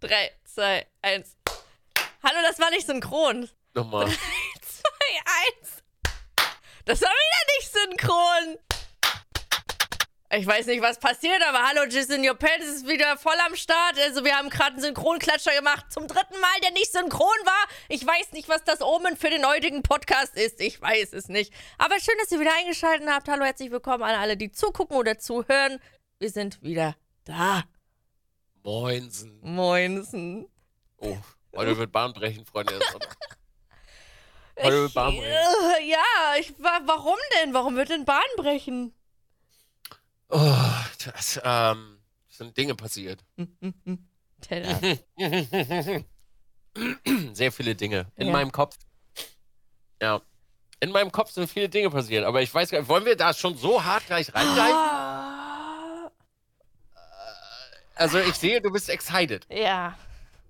Drei, zwei, eins. Hallo, das war nicht synchron. Nochmal. Drei, zwei, eins. Das war wieder nicht synchron. Ich weiß nicht, was passiert, aber hallo, Jizz in Your Pants ist wieder voll am Start. Also wir haben gerade einen Synchronklatscher gemacht. Zum dritten Mal, der nicht synchron war. Ich weiß nicht, was das Omen für den heutigen Podcast ist. Ich weiß es nicht. Aber schön, dass ihr wieder eingeschaltet habt. Hallo, herzlich willkommen an alle, die zugucken oder zuhören. Wir sind wieder da. Moinsen. Moinsen. Oh, heute wird Bahn brechen, Freunde. Heute wird Bahn brechen. Äh, ja, ich, wa warum denn? Warum wird denn Bahn brechen? Oh, das, ähm, sind Dinge passiert. Teller. Sehr viele Dinge. In Ja. meinem Kopf. Ja. In meinem Kopf sind viele Dinge passiert. Aber ich weiß gar nicht, wollen wir da schon so hart gleich reingreifen? Ah, Also ich sehe, du bist excited. ja,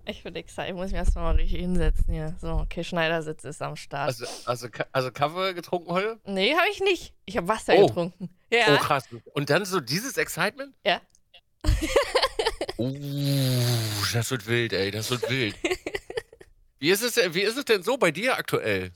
ich bin excited. Ich muss mich erstmal mal richtig hinsetzen hier. So, okay, Schneidersitz ist am Start. Also, also, also Kaffee getrunken heute? nee, habe ich nicht. Ich habe Wasser Oh. getrunken. Oh, Ja. krass. Und dann so dieses Excitement? Ja. Uh, das wird wild, ey. Das wird wild. Wie ist es, wie ist es denn so bei dir aktuell?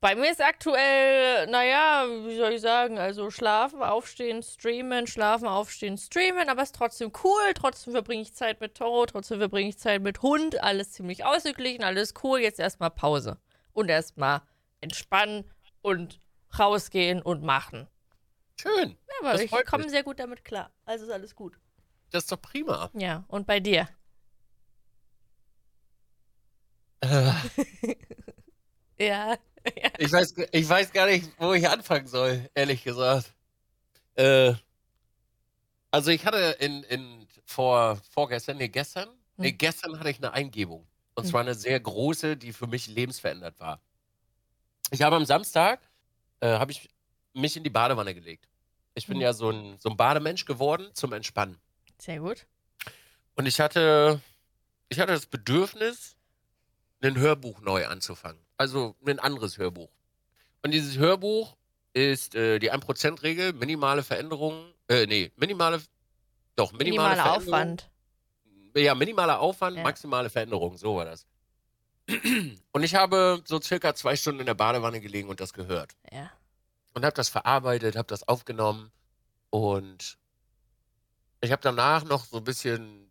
Bei mir ist aktuell, naja, wie soll ich sagen, also schlafen, aufstehen, streamen, schlafen, aufstehen, streamen, aber ist trotzdem cool. Trotzdem verbringe ich Zeit mit Toro, trotzdem verbringe ich Zeit mit Hund, alles ziemlich ausgeglichen, alles cool. Jetzt erstmal Pause. Und erstmal entspannen und rausgehen und machen. Schön. Ja, aber ich komme sehr gut damit klar. Also ist alles gut. Das ist doch prima. Ja, und bei dir? Äh, Ja. Ich, weiß, ich weiß gar nicht, wo ich anfangen soll, ehrlich gesagt. Äh, also ich hatte in, in vor, vorgestern, nee, gestern, nee, Hm. gestern hatte ich eine Eingebung. Und Hm. zwar eine sehr große, die für mich lebensverändert war. Ich habe am Samstag, äh, habe ich mich in die Badewanne gelegt. Ich bin Hm. ja so ein, so ein Bademensch geworden zum Entspannen. Sehr gut. Und ich hatte, ich hatte das Bedürfnis, ein Hörbuch neu anzufangen. Also ein anderes Hörbuch. Und dieses Hörbuch ist äh, die 1%-Regel, minimale Veränderungen, äh, nee, minimale, doch, minimale, Minimaler. Aufwand. Ja, minimaler Aufwand, Ja. maximale Veränderung, so war das. Und ich habe so circa zwei Stunden in der Badewanne gelegen und das gehört. Ja. Und habe das verarbeitet, habe das aufgenommen und ich habe danach noch so ein bisschen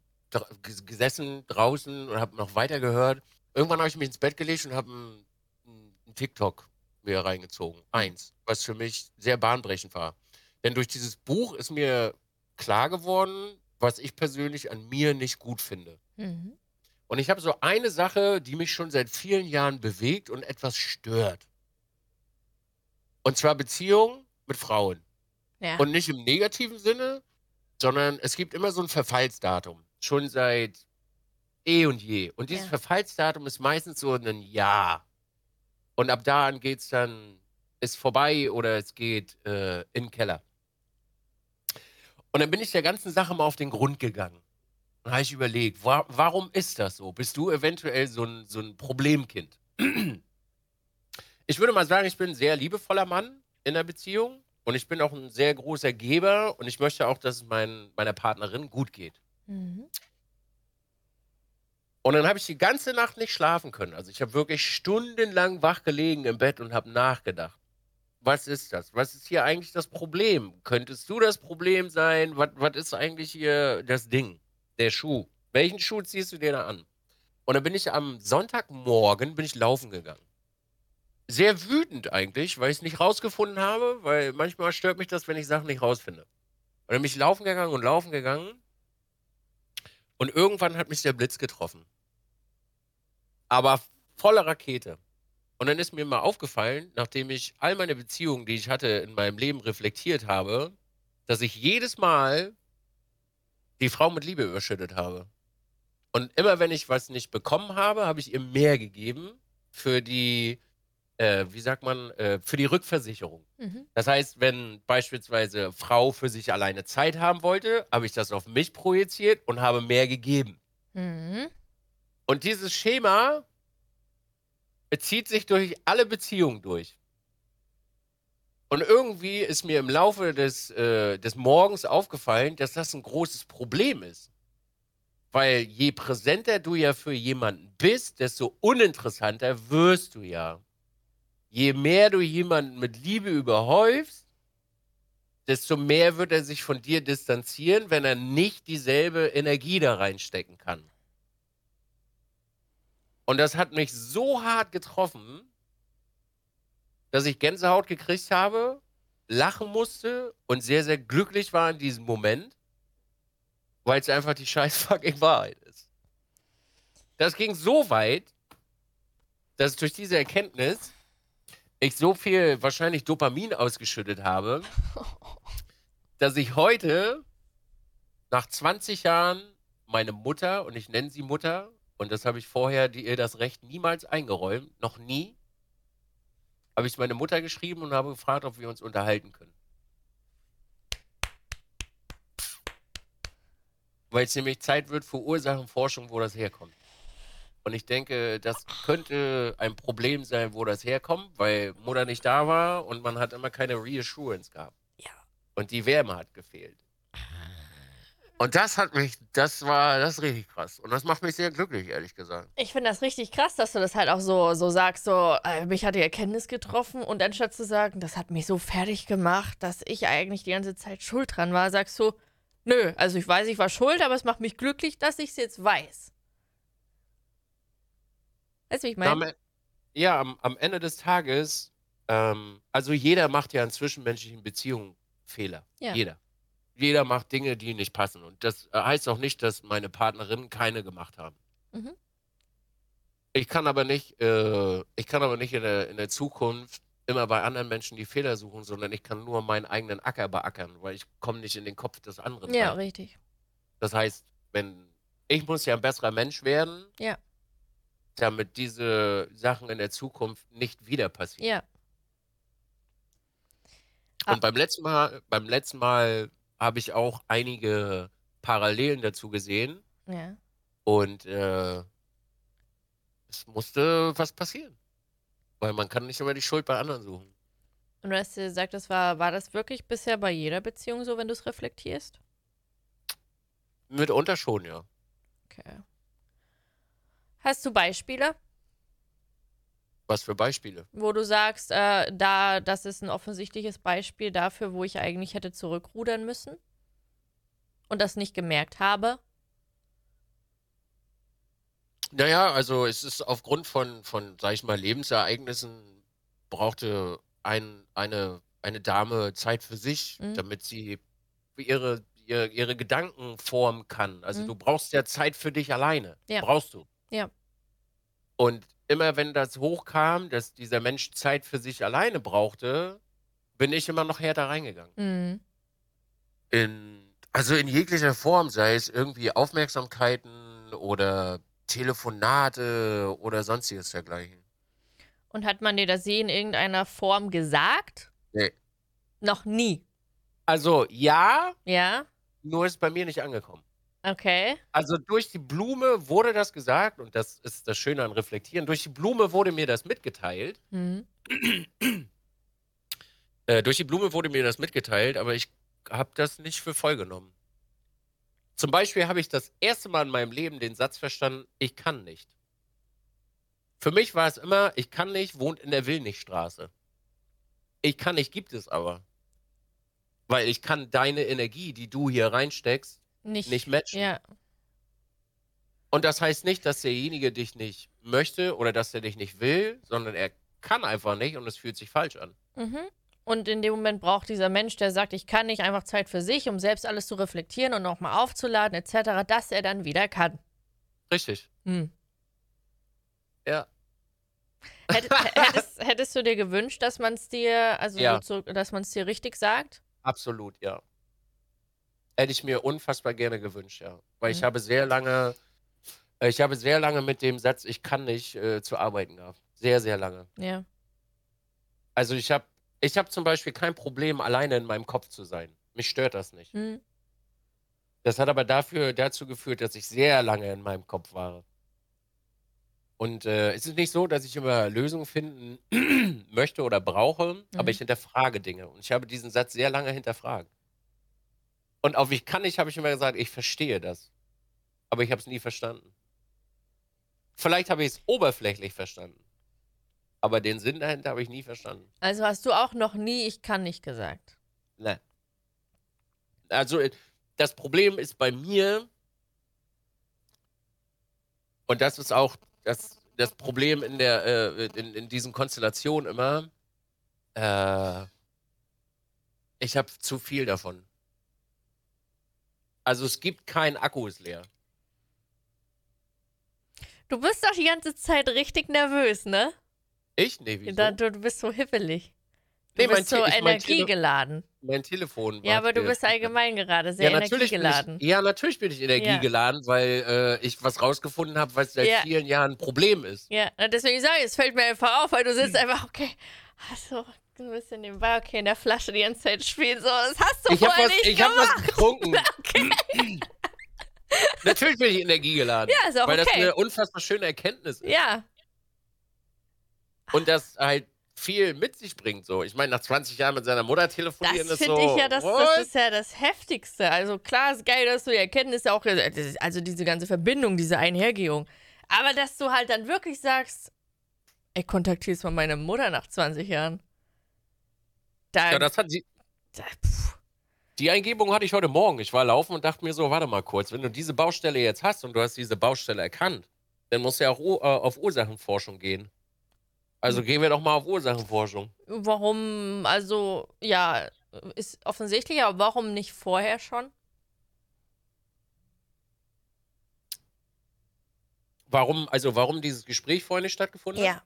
gesessen draußen und habe noch weiter gehört. Irgendwann habe ich mich ins Bett gelegt und habe ein, ein TikTok mir reingezogen. Eins, was für mich sehr bahnbrechend war. Denn durch dieses Buch ist mir klar geworden, was ich persönlich an mir nicht gut finde. Mhm. Und ich habe so eine Sache, die mich schon seit vielen Jahren bewegt und etwas stört. Und zwar Beziehungen mit Frauen. Ja. Und nicht im negativen Sinne, sondern es gibt immer so ein Verfallsdatum. Schon seit eh und je. Und dieses Ja. Verfallsdatum ist meistens so ein Jahr. Und ab da an es dann, ist vorbei oder es geht äh, in den Keller. Und dann bin ich der ganzen Sache mal auf den Grund gegangen. Und habe ich überlegt, wa warum ist das so? Bist du eventuell so ein, so ein Problemkind? Ich würde mal sagen, ich bin ein sehr liebevoller Mann in der Beziehung und ich bin auch ein sehr großer Geber und ich möchte auch, dass es mein, meiner Partnerin gut geht. Mhm. Und dann habe ich die ganze Nacht nicht schlafen können. Also ich habe wirklich stundenlang wach gelegen im Bett und habe nachgedacht. Was ist das? Was ist hier eigentlich das Problem? Könntest du das Problem sein? Was, was ist eigentlich hier das Ding? Der Schuh. Welchen Schuh ziehst du dir da an? Und dann bin ich am Sonntagmorgen bin ich laufen gegangen. Sehr wütend eigentlich, weil ich es nicht rausgefunden habe, weil manchmal stört mich das, wenn ich Sachen nicht rausfinde. Und dann bin ich laufen gegangen und laufen gegangen. Und irgendwann hat mich der Blitz getroffen. Aber voller Rakete. Und dann ist mir mal aufgefallen, nachdem ich all meine Beziehungen, die ich hatte, in meinem Leben reflektiert habe, dass ich jedes Mal die Frau mit Liebe überschüttet habe. Und immer wenn ich was nicht bekommen habe, habe ich ihr mehr gegeben für die, äh, wie sagt man, äh, für die Rückversicherung. Mhm. Das heißt, wenn beispielsweise Frau für sich alleine Zeit haben wollte, habe ich das auf mich projiziert und habe mehr gegeben. Mhm. Und dieses Schema bezieht sich durch alle Beziehungen durch. Und irgendwie ist mir im Laufe des, äh, des Morgens aufgefallen, dass das ein großes Problem ist. Weil je präsenter du ja für jemanden bist, desto uninteressanter wirst du ja. Je mehr du jemanden mit Liebe überhäufst, desto mehr wird er sich von dir distanzieren, wenn er nicht dieselbe Energie da reinstecken kann. Und das hat mich so hart getroffen, dass ich Gänsehaut gekriegt habe, lachen musste und sehr, sehr glücklich war in diesem Moment, weil es einfach die scheiß fucking Wahrheit ist. Das ging so weit, dass durch diese Erkenntnis ich so viel wahrscheinlich Dopamin ausgeschüttet habe, dass ich heute nach 20 Jahren meine Mutter, und ich nenne sie Mutter, und das habe ich vorher die, ihr das Recht niemals eingeräumt, noch nie, habe ich meine Mutter geschrieben und habe gefragt, ob wir uns unterhalten können. Weil es nämlich Zeit wird für Ursachenforschung, wo das herkommt. Und ich denke, das könnte ein Problem sein, wo das herkommt, weil Mutter nicht da war und man hat immer keine Reassurance gehabt. Ja. Und die Wärme hat gefehlt. Und das hat mich, das war, das ist richtig krass. Und das macht mich sehr glücklich, ehrlich gesagt. Ich finde das richtig krass, dass du das halt auch so, so sagst, so, äh, mich hat die Erkenntnis getroffen und anstatt zu sagen, das hat mich so fertig gemacht, dass ich eigentlich die ganze Zeit schuld dran war, sagst du, nö, also ich weiß, ich war schuld, aber es macht mich glücklich, dass ich es jetzt weiß. Weißt du, wie ich meine? Ja, am, am Ende des Tages, ähm, also jeder macht ja in zwischenmenschlichen Beziehungen Fehler. Ja. Jeder. Jeder macht Dinge, die nicht passen. Und das äh, heißt auch nicht, dass meine Partnerinnen keine gemacht haben. Mhm. Ich kann aber nicht, äh, ich kann aber nicht in der, in der Zukunft immer bei anderen Menschen die Fehler suchen, sondern ich kann nur meinen eigenen Acker beackern, weil ich komme nicht in den Kopf des anderen. Ja, rein. richtig. Das heißt, wenn ich muss ja ein besserer Mensch werden, Ja. damit diese Sachen in der Zukunft nicht wieder passieren. Ja. Ah. Und beim letzten Mal, beim letzten Mal habe ich auch einige Parallelen dazu gesehen Ja. und äh, es musste was passieren. Weil man kann nicht immer die Schuld bei anderen suchen. Und du hast dir gesagt, das war, war das wirklich bisher bei jeder Beziehung so, wenn du es reflektierst? Mitunter schon, ja. Okay. Hast du Beispiele, Was für Beispiele? wo du sagst, äh, da, das ist ein offensichtliches Beispiel dafür, wo ich eigentlich hätte zurückrudern müssen und das nicht gemerkt habe? Naja, also es ist aufgrund von, von, sag ich mal, Lebensereignissen brauchte ein, eine, eine Dame Zeit für sich, Mhm. damit sie ihre, ihre, ihre Gedanken formen kann. Also Mhm. du brauchst ja Zeit für dich alleine. Ja. Brauchst du. Ja. Und immer wenn das hochkam, dass dieser Mensch Zeit für sich alleine brauchte, bin ich immer noch härter reingegangen. Mhm. In, also in jeglicher Form, sei es irgendwie Aufmerksamkeiten oder Telefonate oder sonstiges dergleichen. Und hat man dir das je in irgendeiner Form gesagt? Nee. Noch nie. Also ja, Ja? nur ist bei mir nicht angekommen. Okay. Also durch die Blume wurde das gesagt, und das ist das Schöne an Reflektieren, durch die Blume wurde mir das mitgeteilt. Mhm. Äh, durch die Blume wurde mir das mitgeteilt, aber ich habe das nicht für voll genommen. Zum Beispiel habe ich das erste Mal in meinem Leben den Satz verstanden, ich kann nicht. Für mich war es immer, ich kann nicht, wohnt in der Willnichstraße. Ich kann nicht, gibt es aber. Weil ich kann deine Energie, die du hier reinsteckst, Nicht. nicht matchen. Ja. Und das heißt nicht, dass derjenige dich nicht möchte oder dass er dich nicht will, sondern er kann einfach nicht und es fühlt sich falsch an. Mhm. Und in dem Moment braucht dieser Mensch, der sagt, ich kann nicht einfach Zeit für sich, um selbst alles zu reflektieren und nochmal aufzuladen, etc., dass er dann wieder kann. Richtig. Hm. Ja. Hätt, hättest, hättest du dir gewünscht, dass man es dir, also Ja. so, dass man es dir richtig sagt? Absolut, ja. Hätte ich mir unfassbar gerne gewünscht, ja. Weil ich Mhm. habe sehr lange, äh, ich habe sehr lange mit dem Satz, ich kann nicht, äh, zu arbeiten gehabt. Sehr, sehr lange. Ja. Also ich habe, ich habe zum Beispiel kein Problem, alleine in meinem Kopf zu sein. Mich stört das nicht. Hm. Das hat aber dafür, dazu geführt, dass ich sehr lange in meinem Kopf war. Und äh, es ist nicht so, dass ich immer Lösungen finden möchte oder brauche, aber Mhm. ich hinterfrage Dinge. Und ich habe diesen Satz sehr lange hinterfragt. Und auf ich kann nicht, habe ich immer gesagt, ich verstehe das. Aber ich habe es nie verstanden. Vielleicht habe ich es oberflächlich verstanden. Aber den Sinn dahinter habe ich nie verstanden. Also hast du auch noch nie ich kann nicht gesagt. Nein. Also, äh, das Problem ist bei mir, und das ist auch das, das Problem in, der, äh, in, in diesen Konstellationen immer, äh, ich habe zu viel davon. Also es gibt kein Akku ist leer. Du bist doch die ganze Zeit richtig nervös, ne? Ich? Nee, wieso? Da, du, du bist so hippelig. Du Nee, bist so ich- mein Tele- energiegeladen. mein Telefon. Ja, aber du bist allgemein gerade sehr ja, energiegeladen. ich, ja, natürlich bin ich energiegeladen, weil äh, ich was rausgefunden habe, was seit Ja. vielen Jahren ein Problem ist. Ja, deswegen sage ich, es fällt mir einfach auf, weil du sitzt einfach, okay, hast du ein bisschen nebenbei, okay, in der Flasche die ganze Zeit spielen, so, das hast du Ich habe vorher was, nicht ich hab gemacht. was getrunken. Okay. Natürlich bin ich energiegeladen. Ja, ist auch weil das okay. eine unfassbar schöne Erkenntnis ist. Ja, Und das halt viel mit sich bringt. So. Ich meine, nach 20 Jahren mit seiner Mutter telefonieren das ist finde so. ich ja, das, das ist ja das Heftigste. Also klar, ist geil, dass du die Erkenntnisse auch, das ist- also diese ganze Verbindung, diese Einhergehung. Aber dass du halt dann wirklich sagst, ey, kontaktierst mal meine Mutter nach 20 Jahren. Da, ja, das hat sie. da Die Eingebung hatte ich heute Morgen. Ich war laufen und dachte mir so, warte mal kurz, wenn du diese Baustelle jetzt hast und du hast diese Baustelle erkannt, dann musst du ja auch äh, auf Ursachenforschung gehen. Also gehen wir doch mal auf Ursachenforschung. warum, also, ja, ist offensichtlich, aber warum nicht vorher schon? Warum, also warum dieses Gespräch vorher nicht stattgefunden hat?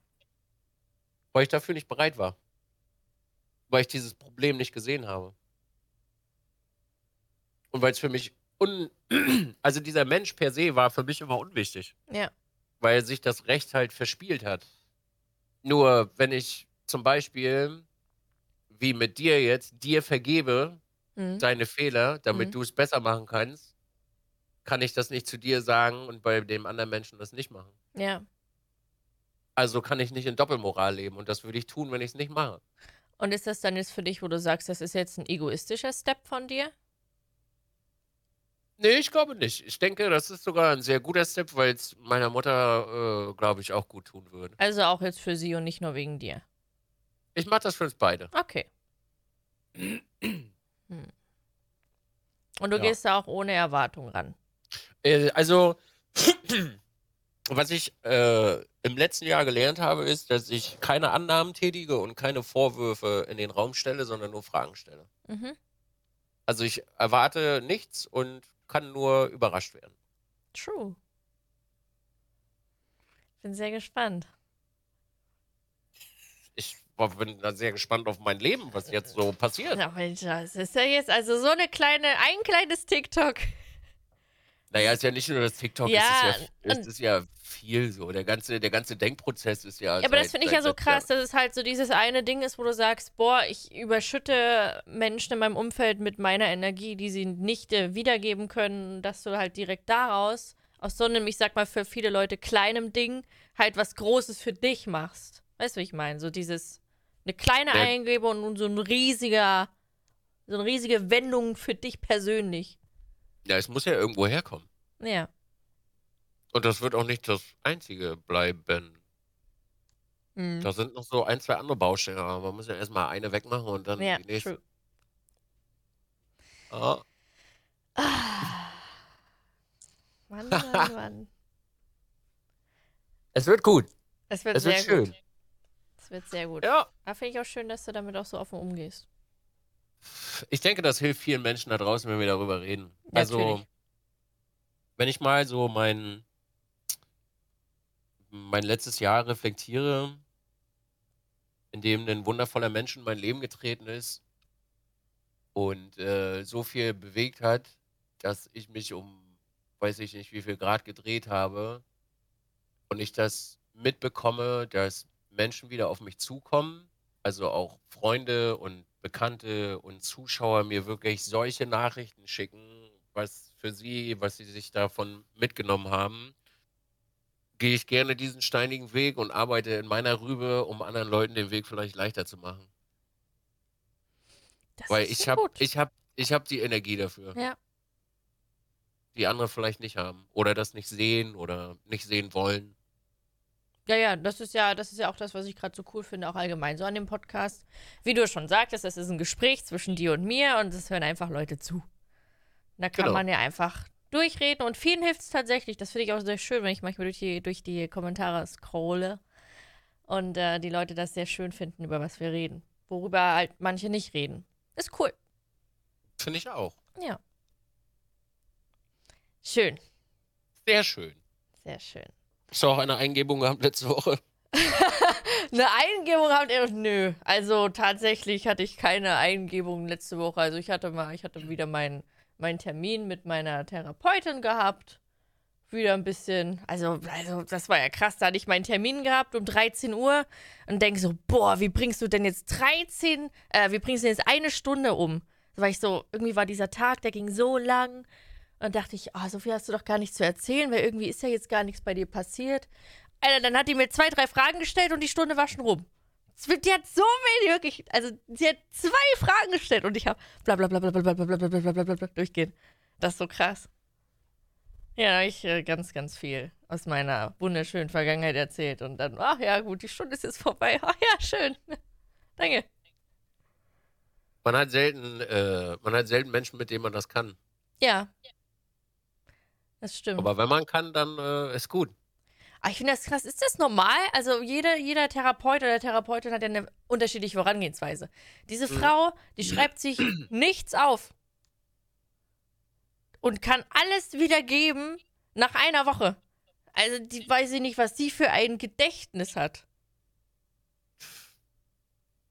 Weil ich dafür nicht bereit war. Weil ich dieses Problem nicht gesehen habe. Und weil es für mich un. Also dieser Mensch per se war für mich immer unwichtig. Ja. Weil sich das Recht halt verspielt hat. Nur wenn ich zum Beispiel, wie mit dir jetzt, dir vergebe Mhm. deine Fehler, damit Mhm. du es besser machen kannst, kann ich das nicht zu dir sagen und bei dem anderen Menschen das nicht machen. Ja. Also kann ich nicht in Doppelmoral leben und das würde ich tun, wenn ich es nicht mache. Und ist das dann jetzt für dich, wo du sagst, das ist jetzt ein egoistischer Step von dir? Nee, ich glaube nicht. Ich denke, das ist sogar ein sehr guter Step, weil es meiner Mutter, äh, glaube ich, auch gut tun würde. Also auch jetzt für sie und nicht nur wegen dir. Ich mache das für uns beide. Okay. Hm. Und du Ja. gehst da auch ohne Erwartung ran. Äh, also, was ich äh, im letzten Jahr gelernt habe, ist, dass ich keine Annahmen tätige und keine Vorwürfe in den Raum stelle, sondern nur Fragen stelle. Mhm. Also ich erwarte nichts und kann nur überrascht werden. True. Bin sehr gespannt. Ich bin da sehr gespannt auf mein Leben, was jetzt so passiert. Ja, Mensch, das ist ja jetzt also so eine kleine, ein kleines TikTok. Naja, ist ja nicht nur das TikTok, Ja, es, ist ja, es ist ja viel so. Der ganze, der ganze Denkprozess ist ja. Ja, aber das seit- finde ich seit ja so krass, dass es halt so dieses eine Ding ist, wo du sagst, boah, ich überschütte Menschen in meinem Umfeld mit meiner Energie, die sie nicht äh, wiedergeben können, dass du halt direkt daraus, aus so einem, ich sag mal, für viele Leute kleinem Ding, halt was Großes für dich machst. Weißt du, wie ich meine? So dieses, eine kleine Ja. Eingebung und so ein riesiger, so eine riesige Wendung für dich persönlich. Ja, es muss ja irgendwo herkommen. Ja. Und das wird auch nicht das Einzige bleiben. Mhm. Da sind noch so ein, zwei andere Baustellen, aber man muss ja erstmal eine wegmachen und dann Ja, die nächste. true. Ah, Ah. Mann, Mann, Mann. es wird gut. Es wird Es sehr wird schön. gut. Es wird sehr gut. Ja. Aber finde ich auch schön, dass du damit auch so offen umgehst. Ich denke, das hilft vielen Menschen da draußen, wenn wir darüber reden. Also, Natürlich. wenn ich mal so mein, mein letztes Jahr reflektiere, in dem ein wundervoller Mensch in mein Leben getreten ist und äh, so viel bewegt hat, dass ich mich um weiß ich nicht wie viel Grad gedreht habe und ich das mitbekomme, dass Menschen wieder auf mich zukommen, also auch Freunde und Bekannte und Zuschauer mir wirklich solche Nachrichten schicken, was für sie, was sie sich davon mitgenommen haben. gehe ich gerne diesen steinigen Weg und arbeite in meiner Rübe, um anderen Leuten den Weg vielleicht leichter zu machen. Das Weil ich habe ich hab, ich hab die Energie dafür, Ja. die andere vielleicht nicht haben. Oder das nicht sehen oder nicht sehen wollen. Ja, ja, das ist ja, das ist ja auch das, was ich gerade so cool finde, auch allgemein so an dem Podcast. Wie du schon sagtest, das ist ein Gespräch zwischen dir und mir und es hören einfach Leute zu. Da kann Genau. man ja einfach durchreden und vielen hilft es tatsächlich. Das finde ich auch sehr schön, wenn ich manchmal durch die, durch die Kommentare scrolle und äh, die Leute das sehr schön finden, über was wir reden. Worüber halt manche nicht reden. Ist cool. Finde ich auch. Ja. Schön. Sehr schön. Sehr schön. Hast du auch eine Eingebung gehabt letzte Woche? Eine Eingebung habt ihr? Nö. Also tatsächlich hatte ich keine Eingebung letzte Woche. Also ich hatte mal, ich hatte wieder meinen meinen Termin mit meiner Therapeutin gehabt. Wieder ein bisschen, also, also das war ja krass. Da hatte ich meinen Termin gehabt um 13 Uhr und denke so, boah, wie bringst du denn jetzt 13, äh, wie bringst du denn jetzt eine Stunde um? War ich so, irgendwie war dieser Tag, der ging so lang. Und dachte ich, ah, so viel hast du doch gar nicht zu erzählen, weil irgendwie ist ja jetzt gar nichts bei dir passiert. Alter, dann hat die mir zwei, drei Fragen gestellt und die Stunde war schon rum. Die hat so wenig, wirklich, also sie hat zwei Fragen gestellt und ich habe bla bla bla bla bla bla bla bla bla bla bla bla bla durchgehen. Das ist so krass. Ja, ich äh, ganz, ganz viel aus meiner wunderschönen Vergangenheit erzählt und dann, ach ja, gut, die Stunde ist jetzt vorbei. Ach ja, schön. Danke. Man hat selten, äh, man hat selten Menschen, mit denen man das kann. Ja. Das stimmt. Aber wenn man kann, dann äh, ist gut. Aber ich finde das krass. Ist das normal? Also jeder, jeder Therapeut oder Therapeutin hat ja eine unterschiedliche Vorangehensweise. Diese Mhm. Frau, die schreibt sich nichts auf und kann alles wiedergeben nach einer Woche. Also die weiß ich nicht, was die für ein Gedächtnis hat.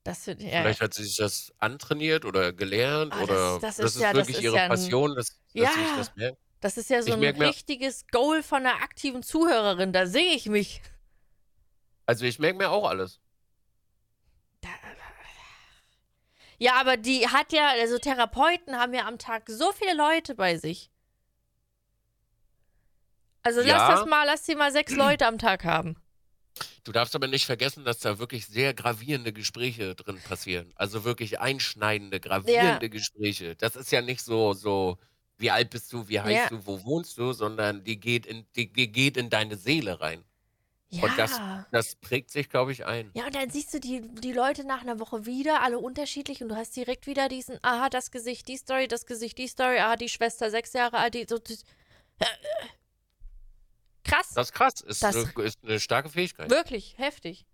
Das ja, Vielleicht hat sie sich das antrainiert oder gelernt Ah, das- oder das das, ist ist ja- das wirklich ist ihre ja ein- Passion, dass, dass Ja. sie sich das merkt. Das ist ja so Ich ein richtiges Goal von einer aktiven Zuhörerin. Da sehe ich mich. Also ich merke mir auch alles. Da, ja, aber die hat ja, also Therapeuten haben ja am Tag so viele Leute bei sich. Also Ja. lass das mal, lass sie mal sechs Leute am Tag haben. Du darfst aber nicht vergessen, dass da wirklich sehr gravierende Gespräche drin passieren. Also wirklich einschneidende, gravierende Gespräche. Das ist ja nicht so, so, wie alt bist du, wie heißt Ja. du, wo wohnst du, sondern die geht in, die, die geht in deine Seele rein. Ja. Und das, das prägt sich, glaube ich, ein. ja, und dann siehst du die, die Leute nach einer Woche wieder, alle unterschiedlich, und du hast direkt wieder diesen, aha, das Gesicht, die Story, das Gesicht, die Story, aha, die Schwester, sechs Jahre alt, die so. das- Krass, Das ist krass. Ist, Das- eine, ist eine starke Fähigkeit. wirklich, heftig.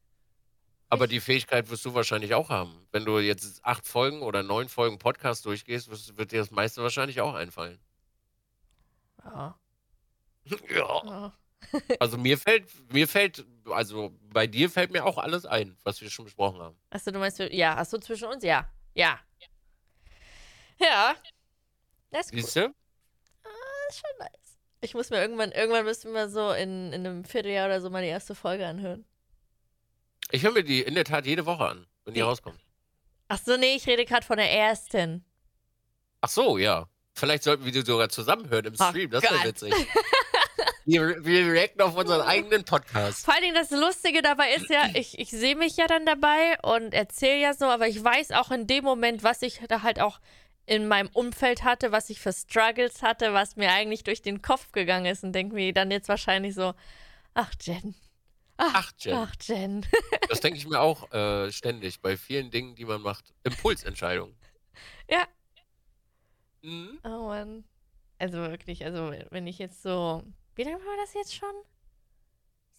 Aber die Fähigkeit wirst du wahrscheinlich auch haben. Wenn du jetzt acht Folgen oder neun Folgen Podcast durchgehst, wirst- wird dir das meiste wahrscheinlich auch einfallen. Ja. Ja. ja. Also mir fällt, mir fällt, also bei dir fällt mir auch alles ein, was wir schon besprochen haben. Achso, du meinst, ja, achso, zwischen uns? Ja. Ja. Ja. Das ist, cool. Siehst du? das ist schon nice. Ich muss mir irgendwann, irgendwann müssen wir so in, in einem Vierteljahr oder so mal die erste Folge anhören. Ich höre mir die in der Tat jede Woche an, wenn die Die- rauskommt. Achso, nee, ich rede gerade von der ersten. Ach so, ja. Vielleicht sollten wir die sogar zusammenhören im Oh Stream, das wäre witzig. wir, wir reacten auf unseren eigenen Podcast. Vor allen Dingen das Lustige dabei ist ja, ich, ich sehe mich ja dann dabei und erzähle ja so, aber ich weiß auch in dem Moment, was ich da halt auch in meinem Umfeld hatte, was ich für Struggles hatte, was mir eigentlich durch den Kopf gegangen ist und denke mir dann jetzt wahrscheinlich so, ach Jen. Ach, Jen. Ach Jen. Das denke ich mir auch äh, ständig bei vielen Dingen, die man macht. Impulsentscheidungen. Ja. Mhm. Oh Mann. Also wirklich, also wenn ich jetzt so. Wie lange war das jetzt schon?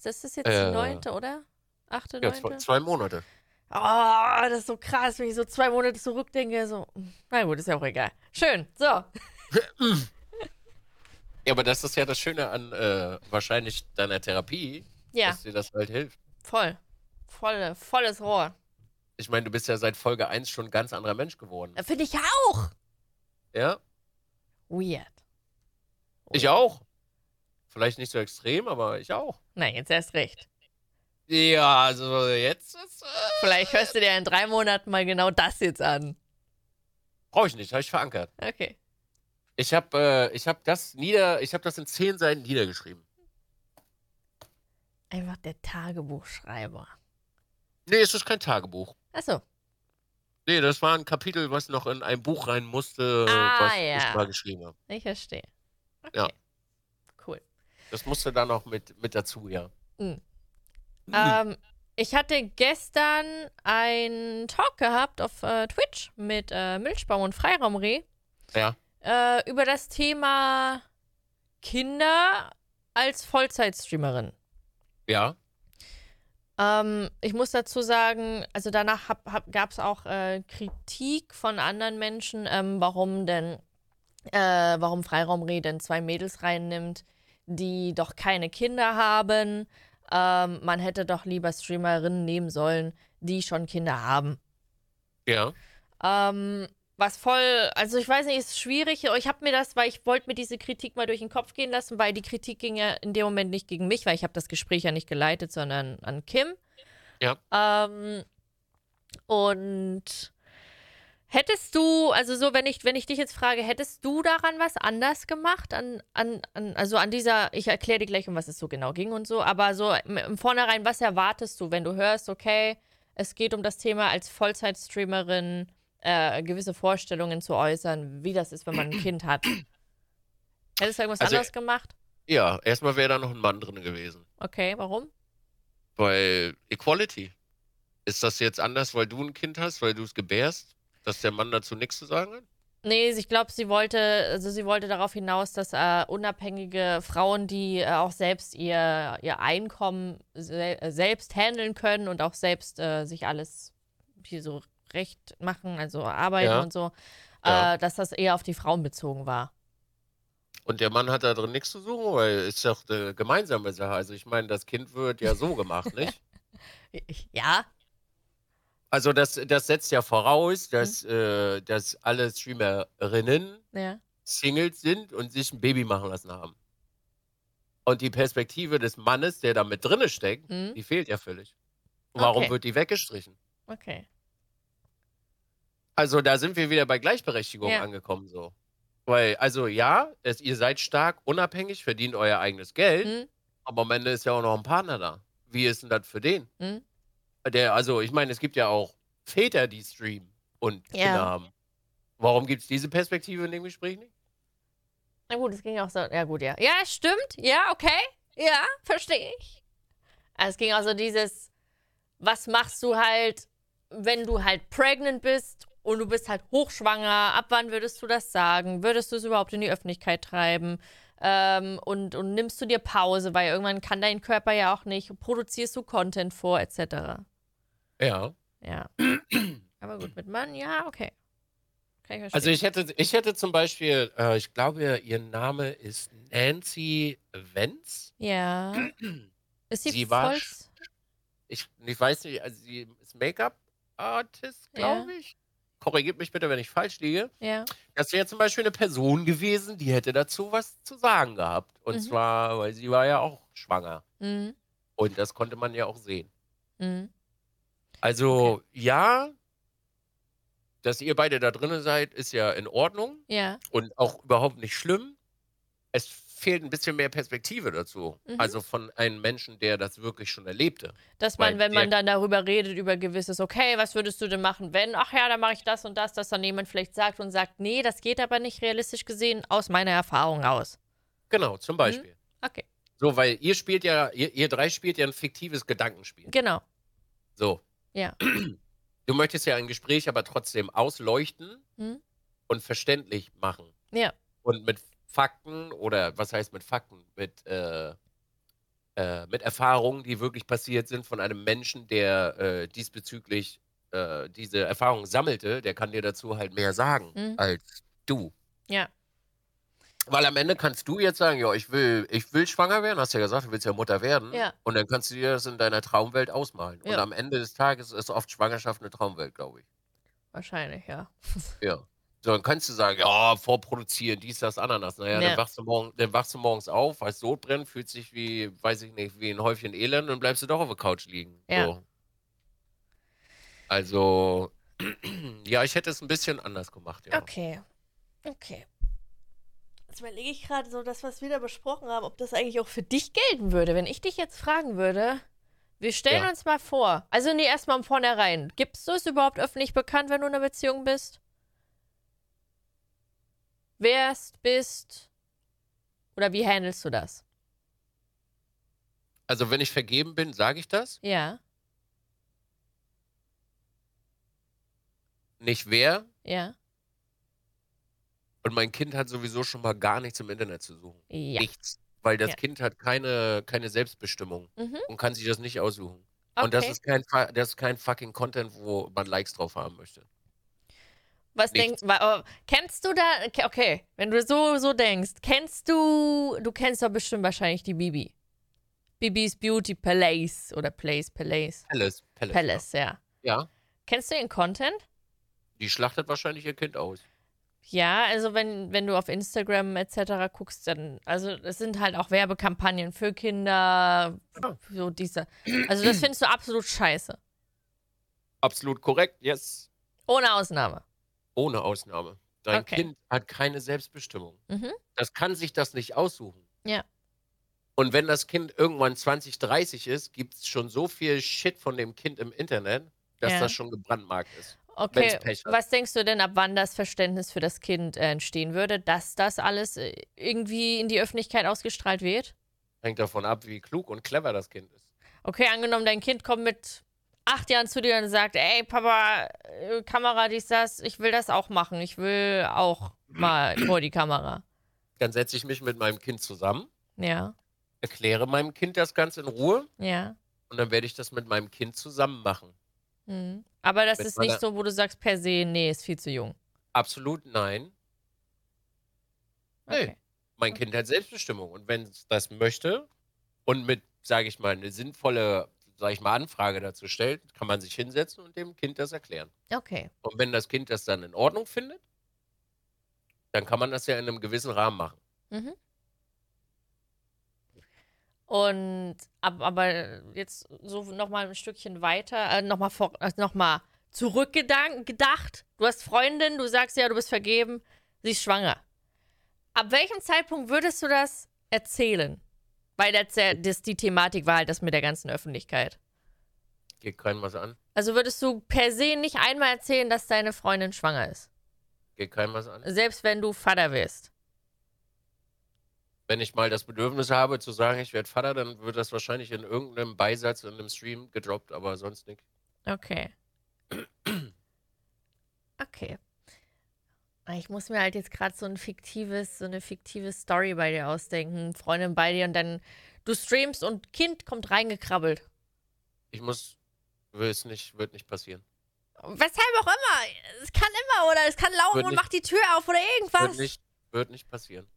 Das ist jetzt die Äh, neunte, oder? Achte, Ja, zwei, neunte? zwei Monate. Oh, das ist so krass, wenn ich so zwei Monate zurückdenke. So, na gut, ist ja auch egal. Schön, so. Ja, aber das ist ja das Schöne an äh, wahrscheinlich deiner Therapie, Ja, dass dir das halt hilft. voll. Volle, volles Rohr. Ich meine, du bist ja seit Folge 1 schon ein ganz anderer Mensch geworden. Finde ich auch. Ja? Weird. Ich auch. Vielleicht nicht so extrem, aber ich auch. Nein, jetzt erst recht. Ja, also jetzt ist, äh, Vielleicht hörst du dir in drei Monaten mal genau das jetzt an. brauche ich nicht, habe ich verankert. Okay. Ich habe äh, ich hab das nieder, ich habe das in zehn Seiten niedergeschrieben. Einfach der Tagebuchschreiber. Nee, es ist kein Tagebuch. Achso. Nee, das war ein Kapitel, was noch in ein Buch rein musste, Ah, was ja. ich mal geschrieben habe. Ich verstehe. Okay. Ja. Cool. Das musste dann noch mit, mit dazu, ja. Mhm. Mhm. Ähm, ich hatte gestern einen Talk gehabt auf äh, Twitch mit äh, Milchbaum und Freiraumreh ja. äh, über das Thema Kinder als Vollzeitstreamerin. Ja. Ähm, ich muss dazu sagen, also danach gab es auch äh, Kritik von anderen Menschen, ähm, warum denn, äh, warum Freiraumreh denn zwei Mädels reinnimmt, die doch keine Kinder haben. Ähm, man hätte doch lieber Streamerinnen nehmen sollen, die schon Kinder haben. Ja. Ähm, was voll, also ich weiß nicht, ist schwierig. Ich habe mir das, weil ich wollte mir diese Kritik mal durch den Kopf gehen lassen, weil die Kritik ging ja in dem Moment nicht gegen mich, weil ich habe das Gespräch ja nicht geleitet, sondern an Kim. Ja. Ähm, und hättest du, also so, wenn ich, wenn ich dich jetzt frage, hättest du daran was anders gemacht? An, an, an, also an dieser, ich erkläre dir gleich, um was es so genau ging und so, aber so im, im Vornherein, was erwartest du, wenn du hörst, okay, es geht um das Thema als Vollzeitstreamerin äh, gewisse Vorstellungen zu äußern, wie das ist, wenn man ein Kind hat. Hättest du irgendwas Also- anderes gemacht? Ja, erstmal wäre da noch ein Mann drin gewesen. Okay, warum? Weil Equality. Ist das jetzt anders, weil du ein Kind hast, weil du es gebärst, dass der Mann dazu nichts zu sagen hat? Nee, ich glaube, sie wollte, also sie wollte darauf hinaus, dass äh, unabhängige Frauen, die äh, auch selbst ihr, ihr Einkommen sel äh, selbst handeln können und auch selbst äh, sich alles hier so recht machen, also arbeiten Ja. und so, Ja. äh, dass das eher auf die Frauen bezogen war. Und der Mann hat da drin nichts zu suchen, weil ist doch eine gemeinsame Sache. Also ich meine, das Kind wird ja so gemacht, nicht? Ich- Ja, Also das, das setzt ja voraus, Mhm. dass, äh, dass alle Streamerinnen ja. Singles sind und sich ein Baby machen lassen haben. Und die Perspektive des Mannes, der da mit drinne steckt, Mhm. die fehlt ja völlig. Warum Okay. wird die weggestrichen? Okay. Also da sind wir wieder bei Gleichberechtigung Ja. angekommen so. Weil, also ja, es, ihr seid stark, unabhängig, verdient euer eigenes Geld, Hm? aber am Ende ist ja auch noch ein Partner da. Wie ist denn das für den? Hm? Der, also ich meine, es gibt ja auch Väter, die streamen und Ja. Kinder haben. Warum gibt es diese Perspektive in dem Gespräch nicht? Na gut, es ging auch so. Ja, gut, ja. Ja, stimmt. Ja, okay. Ja, verstehe ich. Also es ging auch so dieses, was machst du halt, wenn du halt pregnant bist und du bist halt hochschwanger? Ab wann würdest du das sagen? Würdest du es überhaupt in die Öffentlichkeit treiben? Ähm, und, und nimmst du dir Pause, weil irgendwann kann dein Körper ja auch nicht. Produzierst du Content vor, etc. Ja. Ja. Aber gut, mit Mann, ja, okay. Kann ich. Also ich hätte, ich hätte zum Beispiel, äh, ich glaube, ihr Name ist Nancy Vance. ja. Ist sie, Sie war Ich, ich weiß nicht, also sie ist Make-up-Artist, Ja. glaube ich. Korrigiert mich bitte, wenn ich falsch liege. Ja. Das wäre zum Beispiel eine Person gewesen, die hätte dazu was zu sagen gehabt. Und Mhm. zwar, weil sie war ja auch schwanger. Mhm. Und das konnte man ja auch sehen. Mhm. Also ja, dass ihr beide da drin seid, ist ja in Ordnung Ja. und auch überhaupt nicht schlimm. Es fehlt ein bisschen mehr Perspektive dazu. Mhm. Also von einem Menschen, der das wirklich schon erlebte. Dass Weil man, wenn man dann darüber redet, über gewisses, okay, was würdest du denn machen, wenn, ach ja, dann mache ich das und das, dass dann jemand vielleicht sagt und sagt, nee, das geht aber nicht realistisch gesehen aus meiner Erfahrung raus. Genau, zum Beispiel. Okay, So, weil ihr spielt ja, ihr, ihr drei spielt ja ein fiktives Gedankenspiel. genau. So. Ja. Du möchtest ja ein Gespräch aber trotzdem ausleuchten Mhm. und verständlich machen. Ja. Und mit Fakten oder was heißt mit Fakten? Mit, äh, äh, mit Erfahrungen, die wirklich passiert sind von einem Menschen, der äh, diesbezüglich äh, diese Erfahrung sammelte, der kann dir dazu halt mehr sagen Mhm. als du. Ja. Weil am Ende kannst du jetzt sagen, ja, ich will, ich will schwanger werden, hast ja gesagt, du willst ja Mutter werden. Ja. Und dann kannst du dir das in deiner Traumwelt ausmalen. Und Ja. am Ende des Tages ist oft Schwangerschaft eine Traumwelt, glaube ich. Wahrscheinlich, ja. Ja. So, dann kannst du sagen, ja, vorproduzieren, dies, das, Ananas. Naja, Ja. dann, wachst du morgen, dann wachst du morgens auf, weißt Sod brennt, fühlt sich wie, weiß ich nicht, wie ein Häufchen Elend und bleibst du doch auf der Couch liegen. Ja. So. Also, ja, ich hätte es ein bisschen anders gemacht, ja. Okay. Okay. Jetzt überlege ich gerade so, das, was wir da besprochen haben, ob das eigentlich auch für dich gelten würde. Wenn ich dich jetzt fragen würde, wir stellen Ja. uns mal vor, also nee, erstmal im Vornherein. Gibst du es überhaupt öffentlich bekannt, wenn du in einer Beziehung bist? Wärst, bist? Oder wie handelst du das? Also, wenn ich vergeben bin, sage ich das. Ja, Nicht wer. ja, Und mein Kind hat sowieso schon mal gar nichts im Internet zu suchen. ja. Nichts. Weil das Ja. Kind hat keine, keine Selbstbestimmung Mhm. und kann sich das nicht aussuchen. Und das Okay. ist, kein, das ist kein fucking Content, wo man Likes drauf haben möchte. Was denkst wa- oh, Kennst du da. okay, wenn du so, so denkst, kennst du. Du kennst doch bestimmt wahrscheinlich die Bibi. Bibis Beauty Palace oder Place Palace. Palace. Palace. Palace, ja. Ja. Kennst du den Content? Die schlachtet wahrscheinlich ihr Kind aus. Ja, also wenn, wenn du auf Instagram etc. guckst, dann, also es sind halt auch Werbekampagnen für Kinder, Ja. so diese. Also das findest du absolut scheiße. Absolut korrekt, yes. Ohne Ausnahme. Ohne Ausnahme. Dein Okay. Kind hat keine Selbstbestimmung. Mhm. Das kann sich das nicht aussuchen. Ja. Und wenn das Kind irgendwann 20, 30 ist, gibt es schon so viel Shit von dem Kind im Internet, dass Ja. das schon gebrandmarkt ist. Okay, was denkst du denn, ab wann das Verständnis für das Kind äh, entstehen würde, dass das alles äh, irgendwie in die Öffentlichkeit ausgestrahlt wird? Hängt davon ab, wie klug und clever das Kind ist. Okay, angenommen, dein Kind kommt mit acht Jahren zu dir und sagt, ey, Papa, äh, Kamera, dies, das, ich will das auch machen. Ich will auch mal vor die Kamera. Dann setze ich mich mit meinem Kind zusammen, Ja, erkläre meinem Kind das Ganze in Ruhe ja. und dann werde ich das mit meinem Kind zusammen machen. Mhm. Aber das Mit ist nicht so, wo du sagst, per se, nee, ist viel zu jung. Absolut nein. Nee. Okay. Mein Kind hat Selbstbestimmung und wenn es das möchte und mit, sage ich mal, eine sinnvolle, sage ich mal, Anfrage dazu stellt, kann man sich hinsetzen und dem Kind das erklären. Okay. Und wenn das Kind das dann in Ordnung findet, dann kann man das ja in einem gewissen Rahmen machen. Mhm. Und ab, aber jetzt so nochmal ein Stückchen weiter, äh, nochmal äh, noch mal zurückgedacht. Du hast Freundin, du sagst ja, du bist vergeben, sie ist schwanger. Ab welchem Zeitpunkt würdest du das erzählen? Weil das, das die Thematik war halt das mit der ganzen Öffentlichkeit. Geht keinem was an. Also würdest du per se nicht einmal erzählen, dass deine Freundin schwanger ist. Geht keinem was an. Selbst wenn du Vater wirst. Wenn ich mal das Bedürfnis habe zu sagen, ich werde Vater, dann wird das wahrscheinlich in irgendeinem Beisatz in einem Stream gedroppt, aber sonst nicht. Okay. Okay. Ah, Ich muss mir halt jetzt gerade so ein fiktives, so eine fiktive Story bei dir ausdenken. Freundin bei dir und dann du streamst und Kind kommt reingekrabbelt. Ich muss, will es nicht, wird nicht passieren. Weshalb auch immer. Es kann immer oder es kann laufen Wird und nicht- macht die Tür auf oder irgendwas. Wird nicht, wird nicht passieren.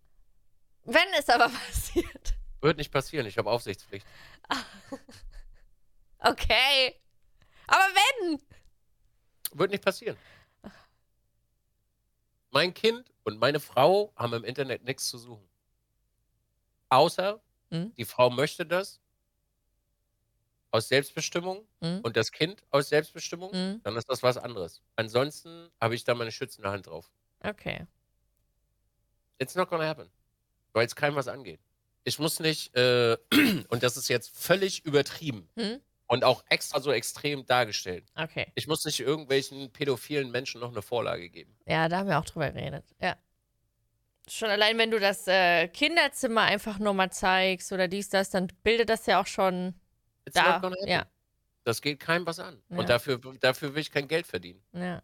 Wenn es aber passiert. Wird nicht passieren. Ich habe Aufsichtspflicht. Okay. Aber wenn. Wird nicht passieren. Mein Kind und meine Frau haben im Internet nichts zu suchen. Außer Hm? die Frau möchte das aus Selbstbestimmung Hm? und das Kind aus Selbstbestimmung, Hm? dann ist das was anderes. Ansonsten habe ich da meine schützende Hand drauf. Okay. It's not gonna happen. Weil es keinem was angeht. Ich muss nicht, äh, und das ist jetzt völlig übertrieben Hm? Und auch extra so extrem dargestellt. Okay. Ich muss nicht irgendwelchen pädophilen Menschen noch eine Vorlage geben. Ja, da haben wir auch drüber geredet. Ja. Schon allein, wenn du das äh, Kinderzimmer einfach nur mal zeigst oder dies, das, dann bildet das ja auch schon It's da. Ja, Das geht keinem was an. Ja. Und dafür, dafür will ich kein Geld verdienen. ja.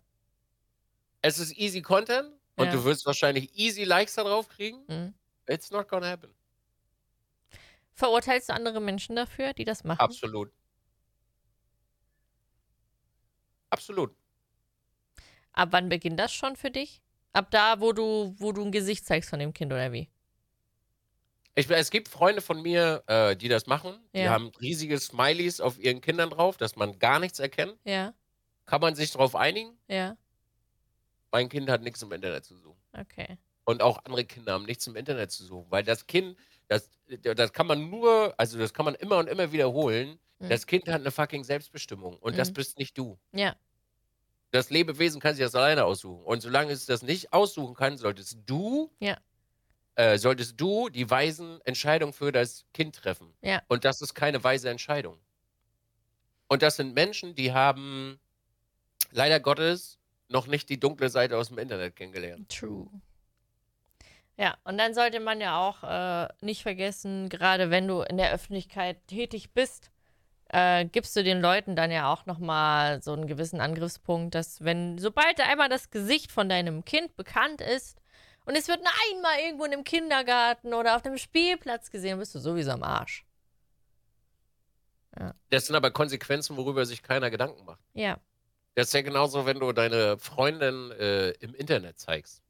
Es ist easy Content und Ja. du wirst wahrscheinlich easy Likes da drauf kriegen. Mhm. It's not gonna happen. Verurteilst du andere Menschen dafür, die das machen? Absolut. Absolut. Ab wann beginnt das schon für dich? Ab da, wo du, wo du ein Gesicht zeigst von dem Kind oder wie? Ich, es gibt Freunde von mir, äh, die das machen. Die Ja. haben riesige Smileys auf ihren Kindern drauf, dass man gar nichts erkennt. Ja, Kann man sich darauf einigen? ja, Mein Kind hat nichts im Internet zu suchen. okay. Und auch andere Kinder haben nichts im Internet zu suchen. Weil das Kind, das, das kann man nur, also das kann man immer und immer wiederholen. Mhm. Das Kind hat eine fucking Selbstbestimmung. Und das Mhm. bist nicht du. Ja, Das Lebewesen kann sich das alleine aussuchen. Und solange es das nicht aussuchen kann, solltest du Ja. äh, solltest du die weisen Entscheidungen für das Kind treffen. Ja. Und das ist keine weise Entscheidung. Und das sind Menschen, die haben leider Gottes noch nicht die dunkle Seite aus dem Internet kennengelernt. True. Ja, und dann sollte man ja auch äh, nicht vergessen, gerade wenn du in der Öffentlichkeit tätig bist, äh, gibst du den Leuten dann ja auch nochmal so einen gewissen Angriffspunkt, dass wenn, sobald einmal das Gesicht von deinem Kind bekannt ist und es wird nur einmal irgendwo in einem Kindergarten oder auf dem Spielplatz gesehen, bist du sowieso am Arsch. Das sind aber Konsequenzen, worüber sich keiner Gedanken macht. Ja, Das ist ja genauso, wenn du deine Freundin äh, im Internet zeigst.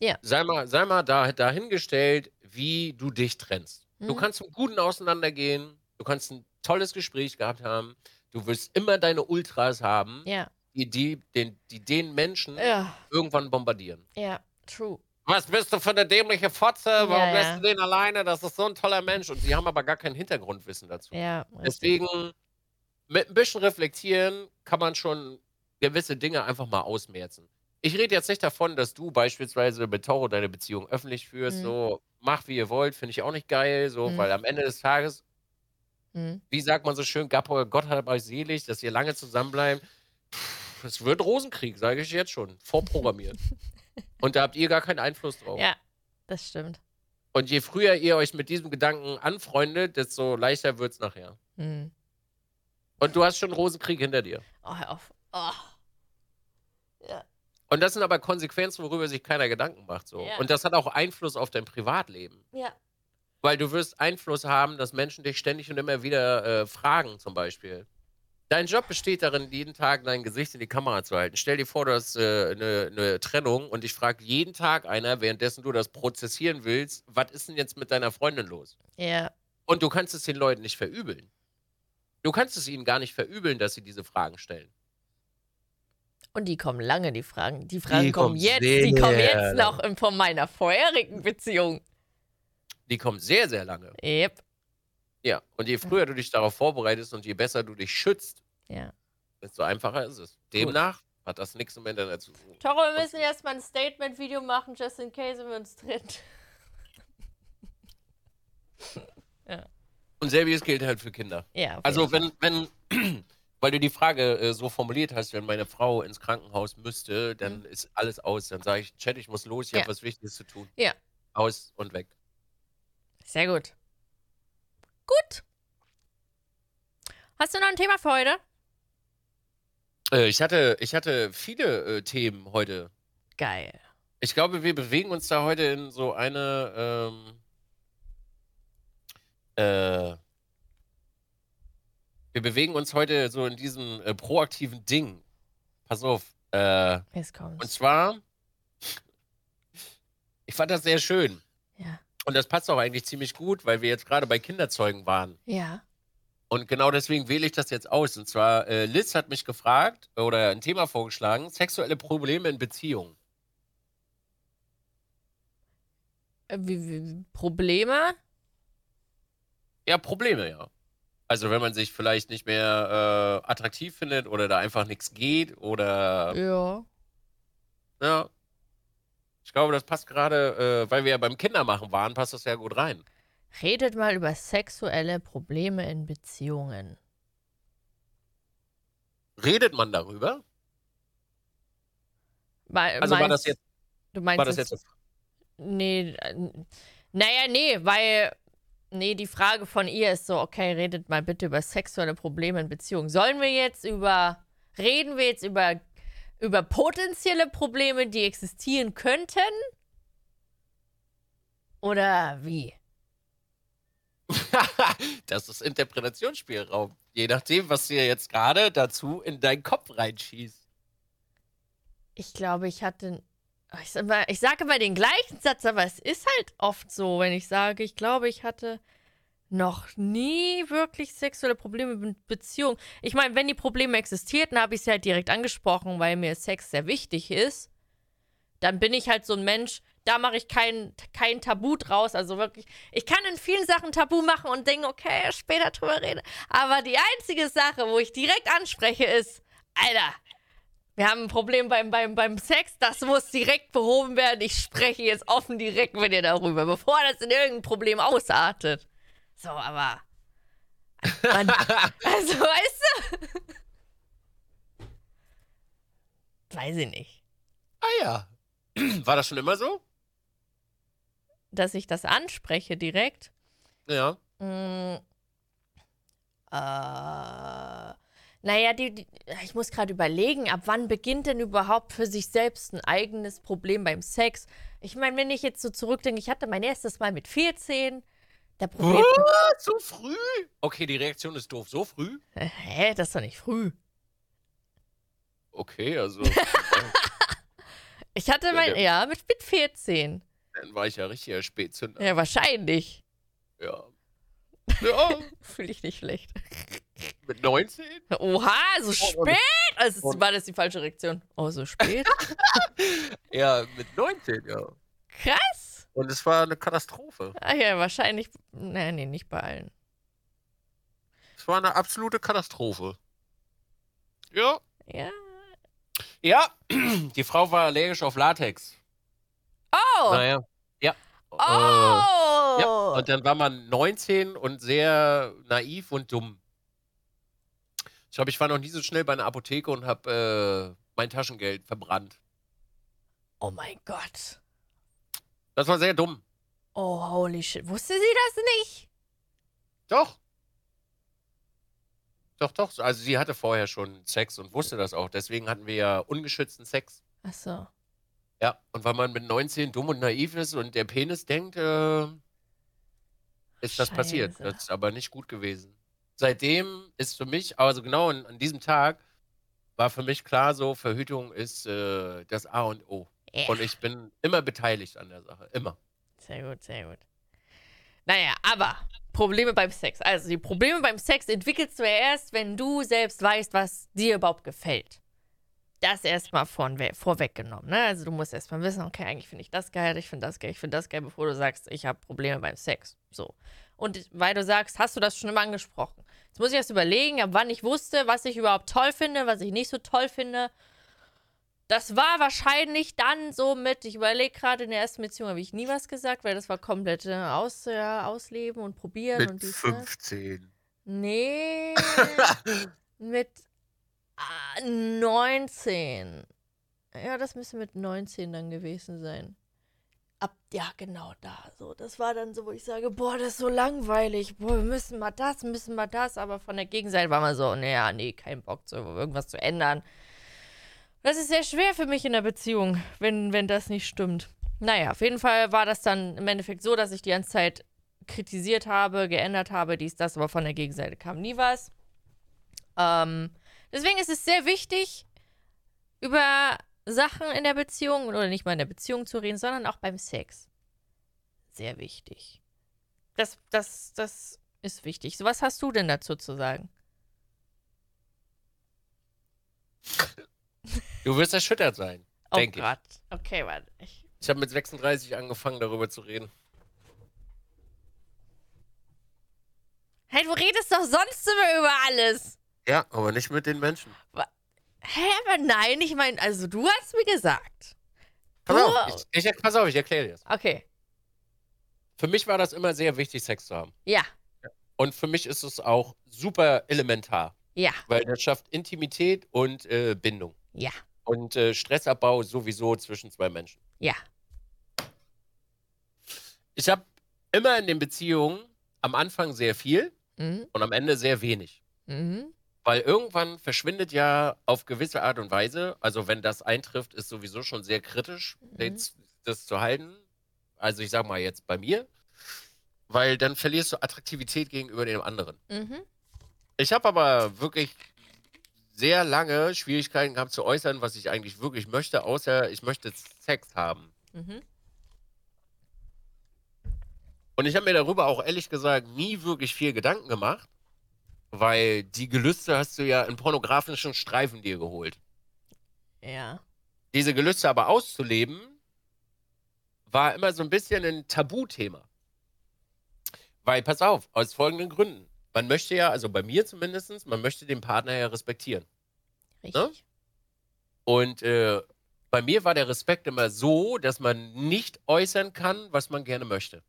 Ja. Sei mal, sei mal da, dahingestellt, wie du dich trennst. Du Mhm. kannst im Guten auseinandergehen, du kannst ein tolles Gespräch gehabt haben, du wirst immer deine Ultras haben, ja, die, die, den, die den Menschen ja, irgendwann bombardieren. ja, true. Was bist du für eine dämliche Fotze? Warum Ja, lässt du den alleine? Das ist so ein toller Mensch. Und sie haben aber gar kein Hintergrundwissen dazu. Deswegen, mit ein bisschen reflektieren, kann man schon gewisse Dinge einfach mal ausmerzen. Ich rede jetzt nicht davon, dass du beispielsweise mit Toro deine Beziehung öffentlich führst. Mhm. So, macht wie ihr wollt, finde ich auch nicht geil. So, Mhm. weil am Ende des Tages, Hm. wie sagt man so schön, Gappo, Gott hat euch selig, dass ihr lange zusammenbleibt. Pff, Es wird Rosenkrieg, sage ich jetzt schon. Vorprogrammiert. Und da habt ihr gar keinen Einfluss drauf. Ja, das stimmt. Und je früher ihr euch mit diesem Gedanken anfreundet, desto leichter wird es nachher. Hm. Und du hast schon Rosenkrieg hinter dir. Oh, hör auf. Oh. Ja. Und das sind aber Konsequenzen, worüber sich keiner Gedanken macht. So. Ja. Und das hat auch Einfluss auf dein Privatleben. Ja. Weil du wirst Einfluss haben, dass Menschen dich ständig und immer wieder äh, fragen, zum Beispiel. Dein Job besteht darin, jeden Tag dein Gesicht in die Kamera zu halten. Stell dir vor, du hast äh, eine, eine Trennung und dich fragt jeden Tag einer, währenddessen du das prozessieren willst, was ist denn jetzt mit deiner Freundin los? Ja. Und du kannst es den Leuten nicht verübeln. Du kannst es ihnen gar nicht verübeln, dass sie diese Fragen stellen. Und die kommen lange, die Fragen. Die Fragen Die kommen jetzt. Die kommen jetzt noch von meiner vorherigen Beziehung. Die kommen sehr, sehr lange. Yep. Ja. Und je früher du dich darauf vorbereitest und je besser du dich schützt, Ja. desto einfacher ist es. Demnach hat das nichts im Internet zu tun. Toro, wir müssen jetzt mal ein Statement-Video machen, just in case wir uns trennen. Und selbiges gilt halt für Kinder. Ja. Also wenn, wenn, weil du die Frage äh, so formuliert hast, wenn meine Frau ins Krankenhaus müsste, dann ist alles aus. Dann sage ich, Chat, ich muss los, ich Mhm. Ja. habe was Wichtiges zu tun. Ja. Aus und weg. Sehr gut. Gut. Hast du noch ein Thema für heute? Äh, ich, hatte, ich hatte viele äh, Themen heute. Geil. Ich glaube, wir bewegen uns da heute in so eine ähm, äh, wir bewegen uns heute so in diesem äh, proaktiven Ding. Pass auf. Äh, Jetzt und kommt's. zwar, ich fand das sehr schön. Und das passt auch eigentlich ziemlich gut, weil wir jetzt gerade bei Kinderzeugen waren. Ja. Und genau deswegen wähle ich das jetzt aus. Und zwar, äh, Liz hat mich gefragt oder ein Thema vorgeschlagen: sexuelle Probleme in Beziehungen. Äh, Wie, wie, Probleme? Ja, Probleme, ja. Also, wenn man sich vielleicht nicht mehr äh, attraktiv findet oder da einfach nichts geht oder. Ja. Ja. Ich glaube, das passt gerade, äh, weil wir ja beim Kindermachen waren, passt das ja gut rein. Redet mal über sexuelle Probleme in Beziehungen. Redet man darüber? Weil, Also, war meinst- das jetzt. Du meinst War das jetzt Nee, naja, nee, weil. Nee, die Frage von ihr ist so, okay, redet mal bitte über sexuelle Probleme in Beziehungen. Sollen wir jetzt über. Reden wir jetzt über. Über potenzielle Probleme, die existieren könnten? Oder wie? das ist Interpretationsspielraum. Je nachdem, was dir jetzt gerade dazu in deinen Kopf reinschießt. Ich glaube, ich hatte. Ich sage immer, ich sage immer den gleichen Satz, aber es ist halt oft so, wenn ich sage, ich glaube, ich hatte noch nie wirklich sexuelle Probleme mit Beziehungen. Ich meine, wenn die Probleme existierten, habe ich sie halt direkt angesprochen, weil mir Sex sehr wichtig ist. Dann bin ich halt so ein Mensch, da mache ich kein, kein Tabu draus. Also wirklich, ich kann in vielen Sachen Tabu machen und denken, okay, später drüber reden. Aber die einzige Sache, wo ich direkt anspreche, ist, Alter, Wir haben ein Problem beim, beim, beim Sex, das muss direkt behoben werden. Ich spreche jetzt offen direkt mit dir darüber, bevor das in irgendein Problem ausartet. So, aber. Man, also, weißt du? Weiß ich nicht. Ah ja. War das schon immer so? Dass ich das anspreche direkt. Ja. Mm, äh, naja, die, die, ich muss gerade überlegen, ab wann beginnt denn überhaupt für sich selbst ein eigenes Problem beim Sex? Ich meine, wenn ich jetzt so zurückdenke, ich hatte mein erstes Mal mit 14. Der Problem. Was? So früh? Okay, die Reaktion ist doof. So früh? Hä, das ist doch nicht früh. Okay, also. Ich hatte mein, ja, mit, mit 14. Dann war ich ja richtiger Spätzünder. Ja, wahrscheinlich. Ja. Ja, Fühle ich nicht schlecht. mit 19? Oha, so und- spät? Also, war das die falsche Reaktion? Oh, so spät? Ja, mit 19, ja. Krass. Und es war eine Katastrophe. Ah ja, wahrscheinlich. Nee, nee, nicht bei allen. Es war eine absolute Katastrophe. Ja. Ja. Ja, die Frau war allergisch auf Latex. Oh! Naja. Ja. Oh! Äh, ja. Und dann war man 19 und sehr naiv und dumm. Ich glaube, ich war noch nie so schnell bei einer Apotheke und habe äh, mein Taschengeld verbrannt. oh mein Gott. Das war sehr dumm. Oh, holy shit. Wusste sie das nicht? Doch. Doch, doch. Also sie hatte vorher schon Sex und wusste das auch. Deswegen hatten wir ja ungeschützten Sex. Ach so. Ja, und weil man mit 19 dumm und naiv ist und der Penis denkt, äh, ist das passiert. Scheiße. Das ist aber nicht gut gewesen. Seitdem ist für mich, also genau an, an diesem Tag, war für mich klar so, Verhütung ist äh, das A und O. Ja. Und ich bin immer beteiligt an der Sache. Immer. Sehr gut, sehr gut. Naja, aber Probleme beim Sex. Also, die Probleme beim Sex entwickelst du ja erst, wenn du selbst weißt, was dir überhaupt gefällt. Das erstmal vorweggenommen, ne? Also, du musst erstmal wissen, okay, eigentlich finde ich das geil, ich finde das geil, ich finde das geil, bevor du sagst, ich habe Probleme beim Sex. So. Und weil du sagst, hast du das schon immer angesprochen. Jetzt muss ich erst überlegen, ab wann ich wusste, was ich überhaupt toll finde, was ich nicht so toll finde. Das war wahrscheinlich dann so mit, ich überlege gerade, in der ersten Beziehung habe ich nie was gesagt, weil das war komplett äh, aus, ja, ausleben und probieren und Mit dies, das. 15. Nee, mit ah, 19. Ja, das müsste mit 19 dann gewesen sein. Ab, ja, genau da. So, das war dann so, wo ich sage, boah, das ist so langweilig. Boah, wir müssen mal das, müssen mal das. Aber von der Gegenseite war man so, naja, nee, kein Bock, zu, irgendwas zu ändern. Das ist sehr schwer für mich in der Beziehung, wenn, wenn das nicht stimmt. Naja, auf jeden Fall war das dann im Endeffekt so, dass ich die ganze Zeit kritisiert habe, geändert habe, dies, das, aber von der Gegenseite kam nie was. Ähm, deswegen ist es sehr wichtig, über Sachen in der Beziehung oder nicht mal in der Beziehung zu reden, sondern auch beim Sex. Sehr wichtig. Das, das, das ist wichtig. So, was hast du denn dazu zu sagen? Du wirst erschüttert sein. Oh Denk ich. Gott. Okay, warte. Ich, Ich habe mit 36 angefangen, darüber zu reden. hey, du redest doch sonst immer über alles. Ja, aber nicht mit den Menschen. Hä, aber nein, ich meine, also du hast mir gesagt. Pass Du- auf, ich, ich, pass auf, ich erkläre dir das. Okay. Für mich war das immer sehr wichtig, Sex zu haben. Ja, Und für mich ist es auch super elementar, ja, weil das schafft Intimität und äh, Bindung. ja, Und äh, Stressabbau sowieso zwischen zwei Menschen. ja. Ich habe immer in den Beziehungen am Anfang sehr viel Mhm. und am Ende sehr wenig. Mhm. Weil irgendwann verschwindet ja auf gewisse Art und Weise, also wenn das eintrifft, ist sowieso schon sehr kritisch, Mhm. das, zu halten. Also ich sag mal jetzt bei mir, weil dann verlierst du Attraktivität gegenüber dem anderen. Mhm. Ich habe aber wirklich sehr lange Schwierigkeiten gehabt zu äußern, was ich eigentlich wirklich möchte, außer ich möchte Sex haben. Mhm. Und ich habe mir darüber auch ehrlich gesagt nie wirklich viel Gedanken gemacht, weil die Gelüste hast du ja in pornografischen Streifen dir geholt. Ja. Diese Gelüste aber auszuleben, war immer so ein bisschen ein Tabuthema. Weil, pass auf, aus folgenden Gründen. Man möchte ja, also bei mir zumindest, man möchte den Partner ja respektieren. Richtig. Und äh, bei mir war der Respekt immer so, dass man nicht äußern kann, was man gerne möchte.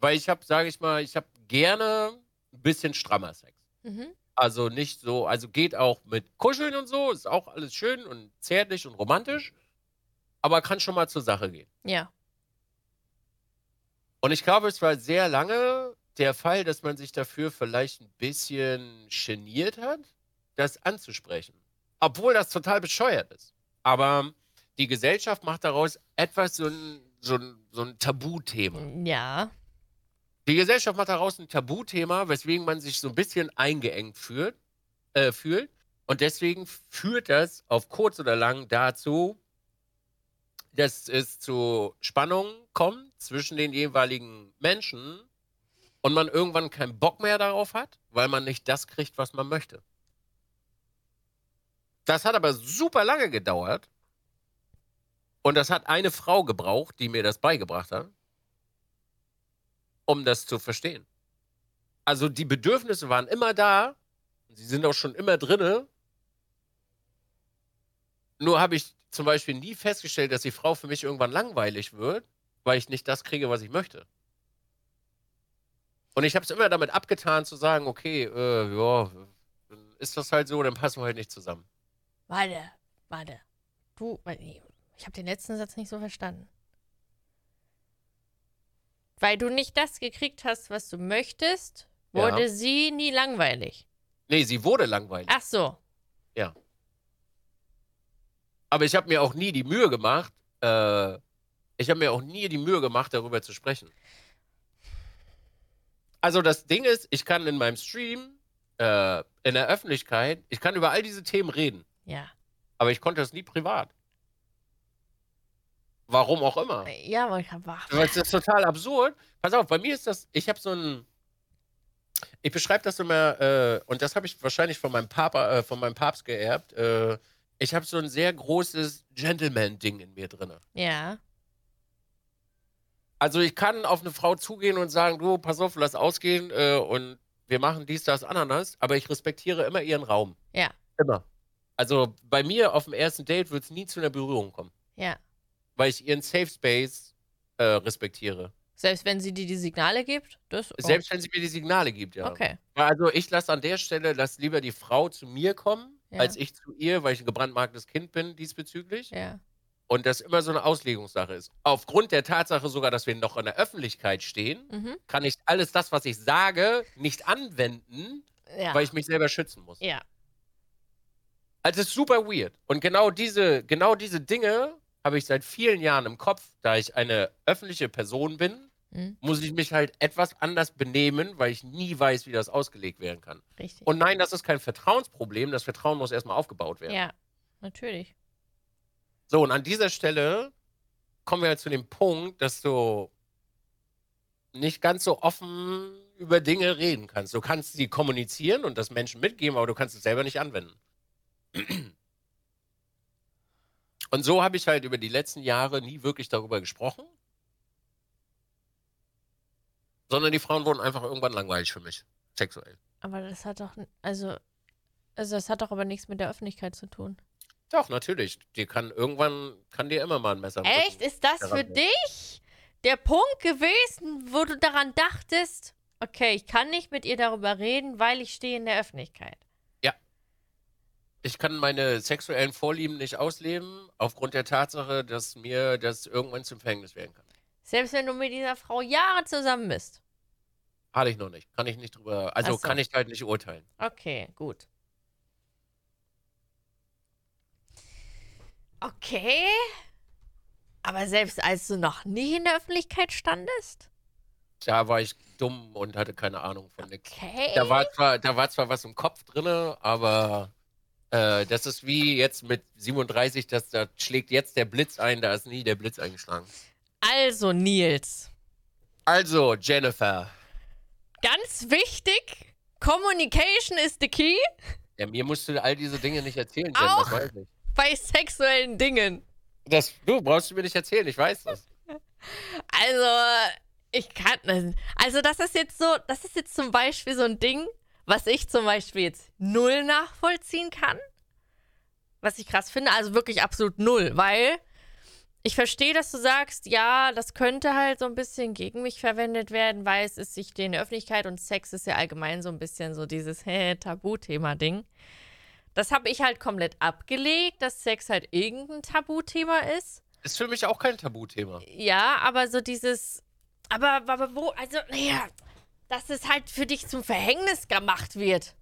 Weil ich habe, sage ich mal, ich habe gerne ein bisschen strammer Sex. Mhm. Also nicht so, also geht auch mit Kuscheln und so, ist auch alles schön und zärtlich und romantisch, aber kann schon mal zur Sache gehen. Ja. Und ich glaube, es war sehr lange der Fall, dass man sich dafür vielleicht ein bisschen geniert hat, das anzusprechen. Obwohl das total bescheuert ist. Aber die Gesellschaft macht daraus etwas so ein, so ein, so ein Tabuthema. Ja. Die Gesellschaft macht daraus ein Tabuthema, weswegen man sich so ein bisschen eingeengt fühlt, äh, fühlt. Und deswegen führt das auf kurz oder lang dazu, dass es zu Spannungen kommt zwischen den jeweiligen Menschen und man irgendwann keinen Bock mehr darauf hat, weil man nicht das kriegt, was man möchte. Das hat aber super lange gedauert. Und das hat eine Frau gebraucht, die mir das beigebracht hat, um das zu verstehen. Also die Bedürfnisse waren immer da, sie sind auch schon immer drinne. Nur habe ich zum Beispiel nie festgestellt, dass die Frau für mich irgendwann langweilig wird, weil ich nicht das kriege, was ich möchte. Und ich habe es immer damit abgetan zu sagen, okay, äh, ja, ist das halt so, dann passen wir halt nicht zusammen. Warte, warte. Du, ich habe den letzten Satz nicht so verstanden. Weil du nicht das gekriegt hast, was du möchtest, wurde Ja. sie nie langweilig. Nee, sie wurde langweilig. Ach so. Ja. Aber ich habe mir auch nie die Mühe gemacht, äh, ich habe mir auch nie die Mühe gemacht, darüber zu sprechen. Also das Ding ist, ich kann in meinem Stream, äh, in der Öffentlichkeit, ich kann über all diese Themen reden, Ja. aber ich konnte das nie privat. Warum auch immer. Ja, aber ich hab wach. Es ist total absurd. Pass auf, bei mir ist das, ich habe so ein, ich beschreibe das immer, äh, und das habe ich wahrscheinlich von meinem Papa, äh, von meinem Papst geerbt. Äh, ich habe so ein sehr großes Gentleman-Ding in mir drin. Ja. Also ich kann auf eine Frau zugehen und sagen, du, pass auf, lass ausgehen äh, und wir machen dies, das, Ananas, aber ich respektiere immer ihren Raum. Ja. Immer. Also bei mir auf dem ersten Date wird es nie zu einer Berührung kommen, Ja. weil ich ihren Safe Space äh, respektiere. Selbst wenn sie dir die Signale gibt? Das. Selbst wenn sie mir die Signale gibt, ja. Okay. Also ich lasse an der Stelle, lass lieber die Frau zu mir kommen, Ja. als ich zu ihr, weil ich ein gebrandmarktes Kind bin diesbezüglich. Ja. Und das immer so eine Auslegungssache ist. Aufgrund der Tatsache sogar, dass wir noch in der Öffentlichkeit stehen, Mhm. kann ich alles das, was ich sage, nicht anwenden, Ja. weil ich mich selber schützen muss. ja. Also es ist super weird. Und genau diese, genau diese Dinge habe ich seit vielen Jahren im Kopf, da ich eine öffentliche Person bin, Mhm. muss ich mich halt etwas anders benehmen, weil ich nie weiß, wie das ausgelegt werden kann. Richtig. Und nein, das ist kein Vertrauensproblem. Das Vertrauen muss erstmal aufgebaut werden. ja, natürlich. So, und an dieser Stelle kommen wir halt zu dem Punkt, dass du nicht ganz so offen über Dinge reden kannst. Du kannst sie kommunizieren und das Menschen mitgeben, aber du kannst es selber nicht anwenden. Und so habe ich halt über die letzten Jahre nie wirklich darüber gesprochen. Sondern die Frauen wurden einfach irgendwann langweilig für mich. Sexuell. Aber das hat doch, also, also das hat doch aber nichts mit der Öffentlichkeit zu tun. Doch, natürlich. Die kann irgendwann, kann dir immer mal ein Messer Echt? Ist das für sein. dich der Punkt gewesen, wo du daran dachtest, okay, ich kann nicht mit ihr darüber reden, weil ich stehe in der Öffentlichkeit? Ich kann meine sexuellen Vorlieben nicht ausleben, aufgrund der Tatsache, dass mir das irgendwann zum Verhängnis werden kann. Selbst wenn du mit dieser Frau Jahre zusammen bist. Hatte ich noch nicht. Kann ich nicht drüber. Also so. kann ich halt nicht urteilen. Okay, gut. Okay. Aber selbst als du noch nie in der Öffentlichkeit standest? Da war ich dumm und hatte keine Ahnung von nichts. Okay. Da war zwar, da war zwar was im Kopf drinne, aber äh, das ist wie jetzt mit 37, dass da schlägt jetzt der Blitz ein, da ist nie der Blitz eingeschlagen. Also, Nils. Also, Jennifer. Ganz wichtig: Communication is the key Ja, mir musst du all diese Dinge nicht erzählen, Jen, Auch? das weiß ich. Bei sexuellen Dingen. Das, du brauchst du mir nicht erzählen, ich weiß das. Also, ich kann. Also, das ist jetzt so, das ist jetzt zum Beispiel so ein Ding, was ich zum Beispiel jetzt null nachvollziehen kann. was ich krass finde. Also wirklich absolut null, weil ich verstehe, dass du sagst, ja, das könnte halt so ein bisschen gegen mich verwendet werden, weil es ist sich in der Öffentlichkeit und Sex ist ja allgemein so ein bisschen so dieses hä, Tabuthema-Ding. Das habe ich halt komplett abgelegt, dass Sex halt irgendein Tabuthema ist. Ist für mich auch kein Tabuthema. Ja, aber so dieses. Aber, aber wo, also, naja, dass es halt für dich zum Verhängnis gemacht wird.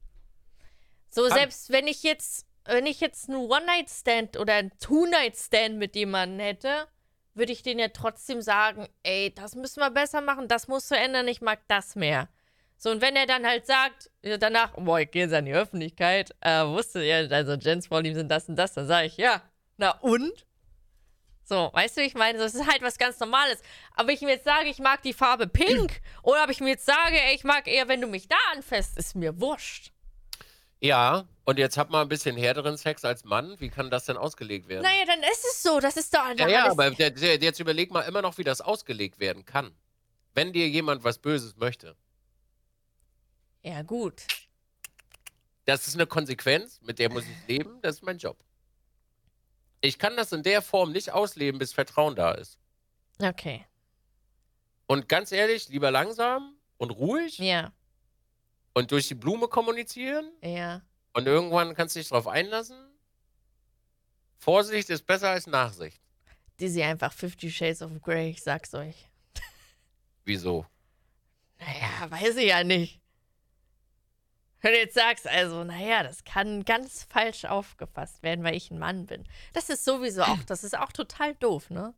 So, Kann- selbst wenn ich jetzt, wenn ich jetzt einen One-Night-Stand oder einen Two-Night-Stand mit jemandem hätte, würde ich denen ja trotzdem sagen, ey, das müssen wir besser machen, das musst du ändern, ich mag das mehr. So, und wenn er dann halt sagt, ja, danach, boah, ich gehe jetzt an die Öffentlichkeit, äh, wusste ja, also Jens Vorlieben sind das und das, dann sage ich, ja, na und? So, weißt du, ich meine, das ist halt was ganz Normales. Aber ich mir jetzt sage, ich mag die Farbe pink, oder ob ich mir jetzt sage, ey, ich mag eher, wenn du mich da anfasst, ist mir wurscht. Ja, und jetzt hat man ein bisschen härteren Sex als Mann. Wie kann das denn ausgelegt werden? Naja, dann ist es so, das ist doch ja, ja, aber jetzt überleg mal immer noch, wie das ausgelegt werden kann. Wenn dir jemand was Böses möchte. Ja, gut. Das ist eine Konsequenz, mit der muss ich leben. Das ist mein Job. Ich kann das in der Form nicht ausleben, bis Vertrauen da ist. Okay. Und ganz ehrlich, lieber langsam und ruhig Ja, und durch die Blume kommunizieren. ja. Und irgendwann kannst du dich darauf einlassen. Vorsicht ist besser als Nachsicht. Die sie einfach Fifty Shades of Grey, ich sag's euch. Wieso? Naja, weiß ich ja nicht. Wenn du jetzt sagst, also, naja, das kann ganz falsch aufgefasst werden, weil ich ein Mann bin. Das ist sowieso auch, das ist auch total doof, ne?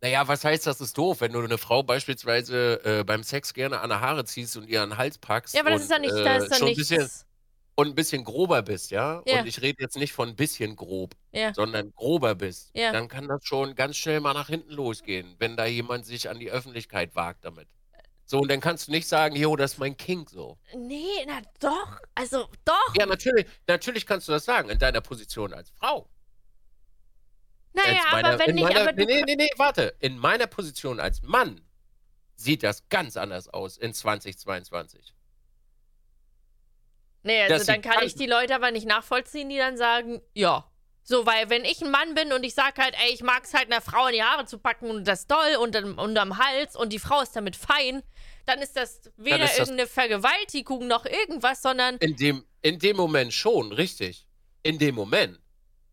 Naja, was heißt, das ist doof, wenn du eine Frau beispielsweise äh, beim Sex gerne an der Haare ziehst und ihr an den Hals packst Ja, aber das und, ist ja nicht, äh, da ist ja schon ein nichts. bisschen, und ein bisschen grober bist, ja? Ja. Und ich rede jetzt nicht von ein bisschen grob, Ja, sondern grober bist, Ja. dann kann das schon ganz schnell mal nach hinten losgehen, wenn da jemand sich an die Öffentlichkeit wagt damit. So, und dann kannst du nicht sagen, jo, das ist mein King so. nee, na doch, also doch. Ja, natürlich, natürlich kannst du das sagen, in deiner Position als Frau. naja, meiner- aber wenn nicht, meiner, aber nee, nee, nee, nee, warte. In meiner Position als Mann sieht das ganz anders aus in 2022. nee, also dass dann kann- ich die Leute aber nicht nachvollziehen, die dann sagen, ja. So, weil wenn ich ein Mann bin und ich sag halt, ey, ich mag es halt einer Frau in die Haare zu packen und das doll und dann unterm Hals und die Frau ist damit fein, dann ist das weder ist das- irgendeine Vergewaltigung noch irgendwas, sondern In dem, in dem Moment schon, richtig. In dem Moment.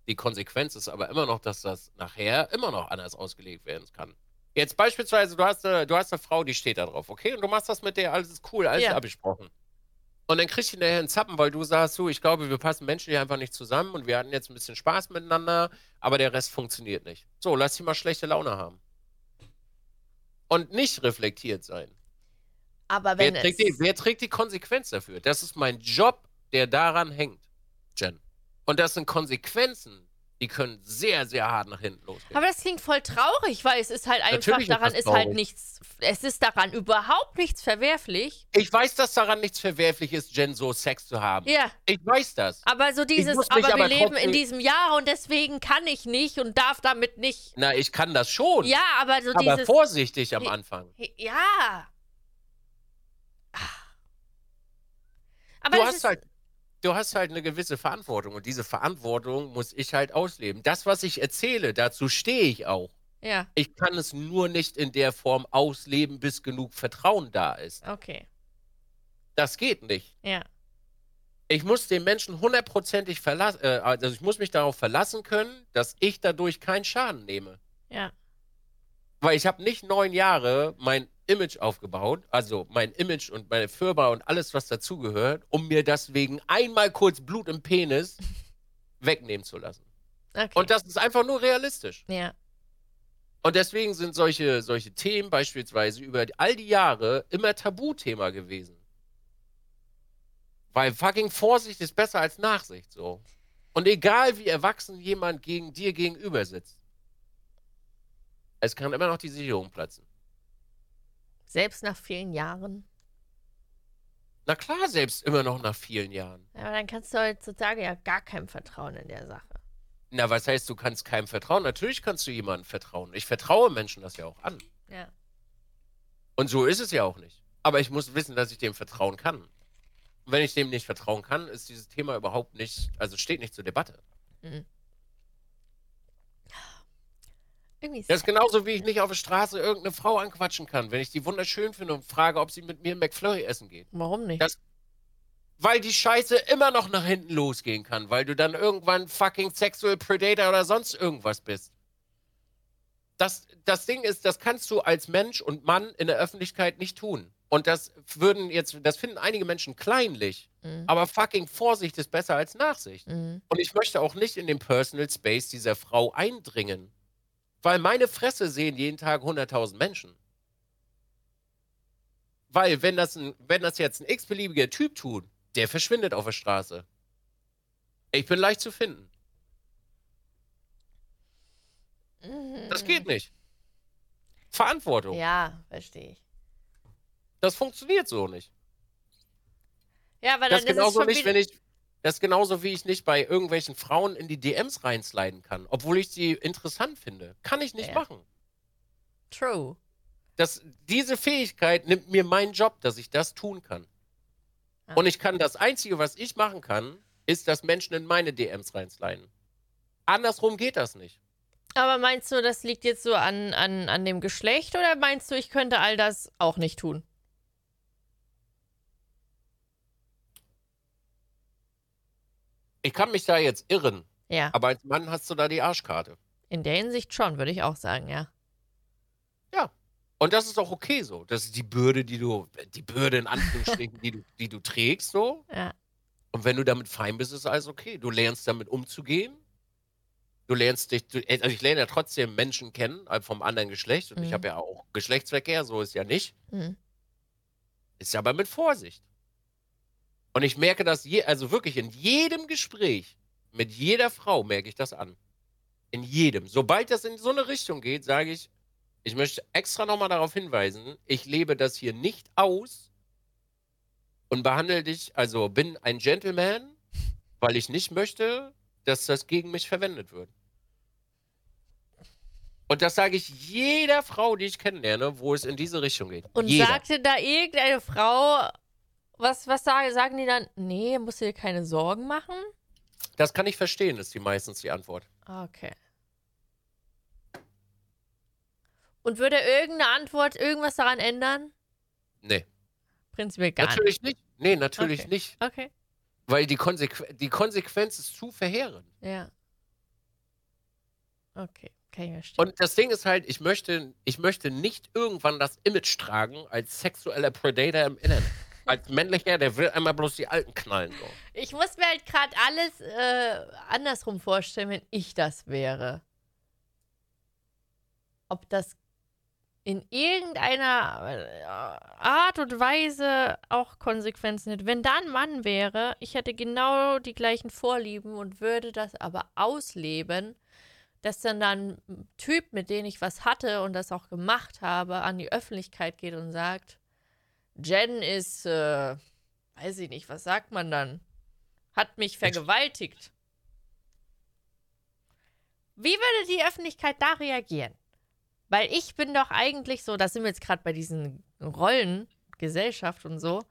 Die Konsequenz ist aber immer noch, dass das nachher immer noch anders ausgelegt werden kann. Jetzt beispielsweise, du hast, eine, du hast eine Frau, die steht da drauf, okay? Und du machst das mit der, alles ist cool, alles Ja. abgesprochen. Und dann kriegst du nachher einen Zappen, weil du sagst, du, ich glaube, wir passen menschlich einfach nicht zusammen und wir hatten jetzt ein bisschen Spaß miteinander, aber der Rest funktioniert nicht. So, lass sie mal schlechte Laune haben. Und nicht reflektiert sein. aber Wer wenn es... trägt, die, wer trägt die Konsequenz dafür? Das ist mein Job, der daran hängt, Jen. Und das sind Konsequenzen, die können sehr, sehr hart nach hinten losgehen. Aber das klingt voll traurig, weil es ist halt einfach, Natürlich ist daran ist halt nichts, es ist daran überhaupt nichts verwerflich. Ich weiß, dass daran nichts verwerflich ist, Jen, so Sex zu haben. Ja, Ich weiß das. aber so dieses, aber wir aber leben in diesem Jahr und deswegen kann ich nicht und darf damit nicht. Na, ich kann das schon. Ja, aber so aber dieses. vorsichtig am. Anfang. Ja. Ah. Aber Du es hast ist, halt. Du hast halt eine gewisse Verantwortung und diese Verantwortung muss ich halt ausleben. Das, was ich erzähle, dazu stehe ich auch. Ja, Ich kann es nur nicht in der Form ausleben, bis genug Vertrauen da ist. okay. Das geht nicht. Ja. Ich muss den Menschen hundertprozentig verlassen, äh, also ich muss mich darauf verlassen können, dass ich dadurch keinen Schaden nehme. Ja. Weil ich habe nicht neun Jahre mein Image aufgebaut, also mein Image und meine Firma und alles, was dazugehört, um mir deswegen einmal kurz Blut im Penis wegnehmen zu lassen. Okay. Und das ist einfach nur realistisch. ja. Und deswegen sind solche, solche Themen beispielsweise über all die Jahre immer Tabuthema gewesen. Weil fucking Vorsicht ist besser als Nachsicht so. Und egal wie erwachsen jemand gegen dir gegenüber sitzt, es kann immer noch die Sicherung platzen. Selbst nach vielen Jahren. Na klar, selbst immer noch nach vielen Jahren. Aber dann kannst du heutzutage ja gar keinem vertrauen in der Sache. Na, was heißt, du kannst keinem vertrauen? Natürlich kannst du jemandem vertrauen. Ich vertraue Menschen das ja auch an. Ja. Und so ist es ja auch nicht. Aber ich muss wissen, dass ich dem vertrauen kann. wenn ich dem nicht vertrauen kann, ist dieses Thema überhaupt nicht, also steht nicht zur Debatte. Mhm. Irgendwie Das ist genauso, wie ich nicht auf der Straße irgendeine Frau anquatschen kann, wenn ich die wunderschön finde und frage, ob sie mit mir McFlurry essen geht. Warum nicht? Das- Weil die Scheiße immer noch nach hinten losgehen kann, weil du dann irgendwann fucking Sexual Predator oder sonst irgendwas bist. Das, das Ding ist, das kannst du als Mensch und Mann in der Öffentlichkeit nicht tun. Und das würden jetzt, das finden einige Menschen kleinlich. Mhm. Aber fucking Vorsicht ist besser als Nachsicht. Mhm. Und ich möchte auch nicht in den Personal Space dieser Frau eindringen. Weil meine Fresse sehen jeden Tag 100.000 Menschen. Weil, wenn das, ein, wenn das jetzt ein x-beliebiger Typ tut, der verschwindet auf der Straße. Ich bin leicht zu finden. Das geht nicht. Verantwortung. Mhm. Ja, verstehe ich. Das funktioniert so nicht. Ja, weil Das dann ist es genauso schon nicht, wenn ich. Das ist genauso, wie ich nicht bei irgendwelchen Frauen in die DMs reinsliden kann, obwohl ich sie interessant finde. Kann ich nicht Ja. machen. True. Das, diese Fähigkeit nimmt mir meinen Job, dass ich das tun kann. Ah. Und ich kann das Einzige, was ich machen kann, ist, dass Menschen in meine DMs reinsliden. Andersrum geht das nicht. Aber meinst du, das liegt jetzt so an, an, an dem Geschlecht oder meinst du, ich könnte all das auch nicht tun? Ich kann mich da jetzt irren, Ja, aber als Mann hast du da die Arschkarte. in der Hinsicht schon, würde ich auch sagen, ja. Und das ist auch okay so. Das ist die Bürde, die du, die Bürde in Anführungsstrichen, die du, die du trägst, so. Ja. Und wenn du damit fein bist, ist alles okay. Du lernst damit umzugehen. Du lernst dich, du, also ich lerne ja trotzdem Menschen kennen, äh, vom anderen Geschlecht. Und ich Mhm. habe ja auch Geschlechtsverkehr, so ist ja nicht. Mhm. Ist aber mit Vorsicht. Und ich merke das, je, also wirklich in jedem Gespräch mit jeder Frau merke ich das an. In jedem. Sobald das in so eine Richtung geht, sage ich, ich möchte extra nochmal darauf hinweisen, ich lebe das hier nicht aus und behandle dich, also bin ein Gentleman, weil ich nicht möchte, dass das gegen mich verwendet wird. Und das sage ich jeder Frau, die ich kennenlerne, wo es in diese Richtung geht. Und jeder. sagte da irgendeine Frau, was, was sagen, sagen die dann? Nee, musst du dir keine Sorgen machen? Das kann ich verstehen, ist die meistens die Antwort. Ah, Okay. Und würde irgendeine Antwort irgendwas daran ändern? Nee. Prinzipiell gar natürlich nicht. Nee, natürlich Okay. nicht. nicht. Okay. Weil die, Konsequ die Konsequenz ist zu verheerend. Ja. Okay, kann ich verstehen. Und das Ding ist halt, ich möchte, ich möchte nicht irgendwann das Image tragen als sexueller Predator im Internet. Als männlicher, der will einmal bloß die Alten knallen. So. Ich muss mir halt gerade alles äh, andersrum vorstellen, wenn ich das wäre. Ob das in irgendeiner äh, Art und Weise auch Konsequenzen hätte. Wenn da ein Mann wäre, ich hätte genau die gleichen Vorlieben und würde das aber ausleben, dass dann dann ein Typ, mit dem ich was hatte und das auch gemacht habe, an die Öffentlichkeit geht und sagt, Jen ist, äh, weiß ich nicht, was sagt man dann? Hat mich vergewaltigt. Wie würde die Öffentlichkeit da reagieren? Weil ich bin doch eigentlich so, da sind wir jetzt gerade bei diesen Rollen, Gesellschaft und so.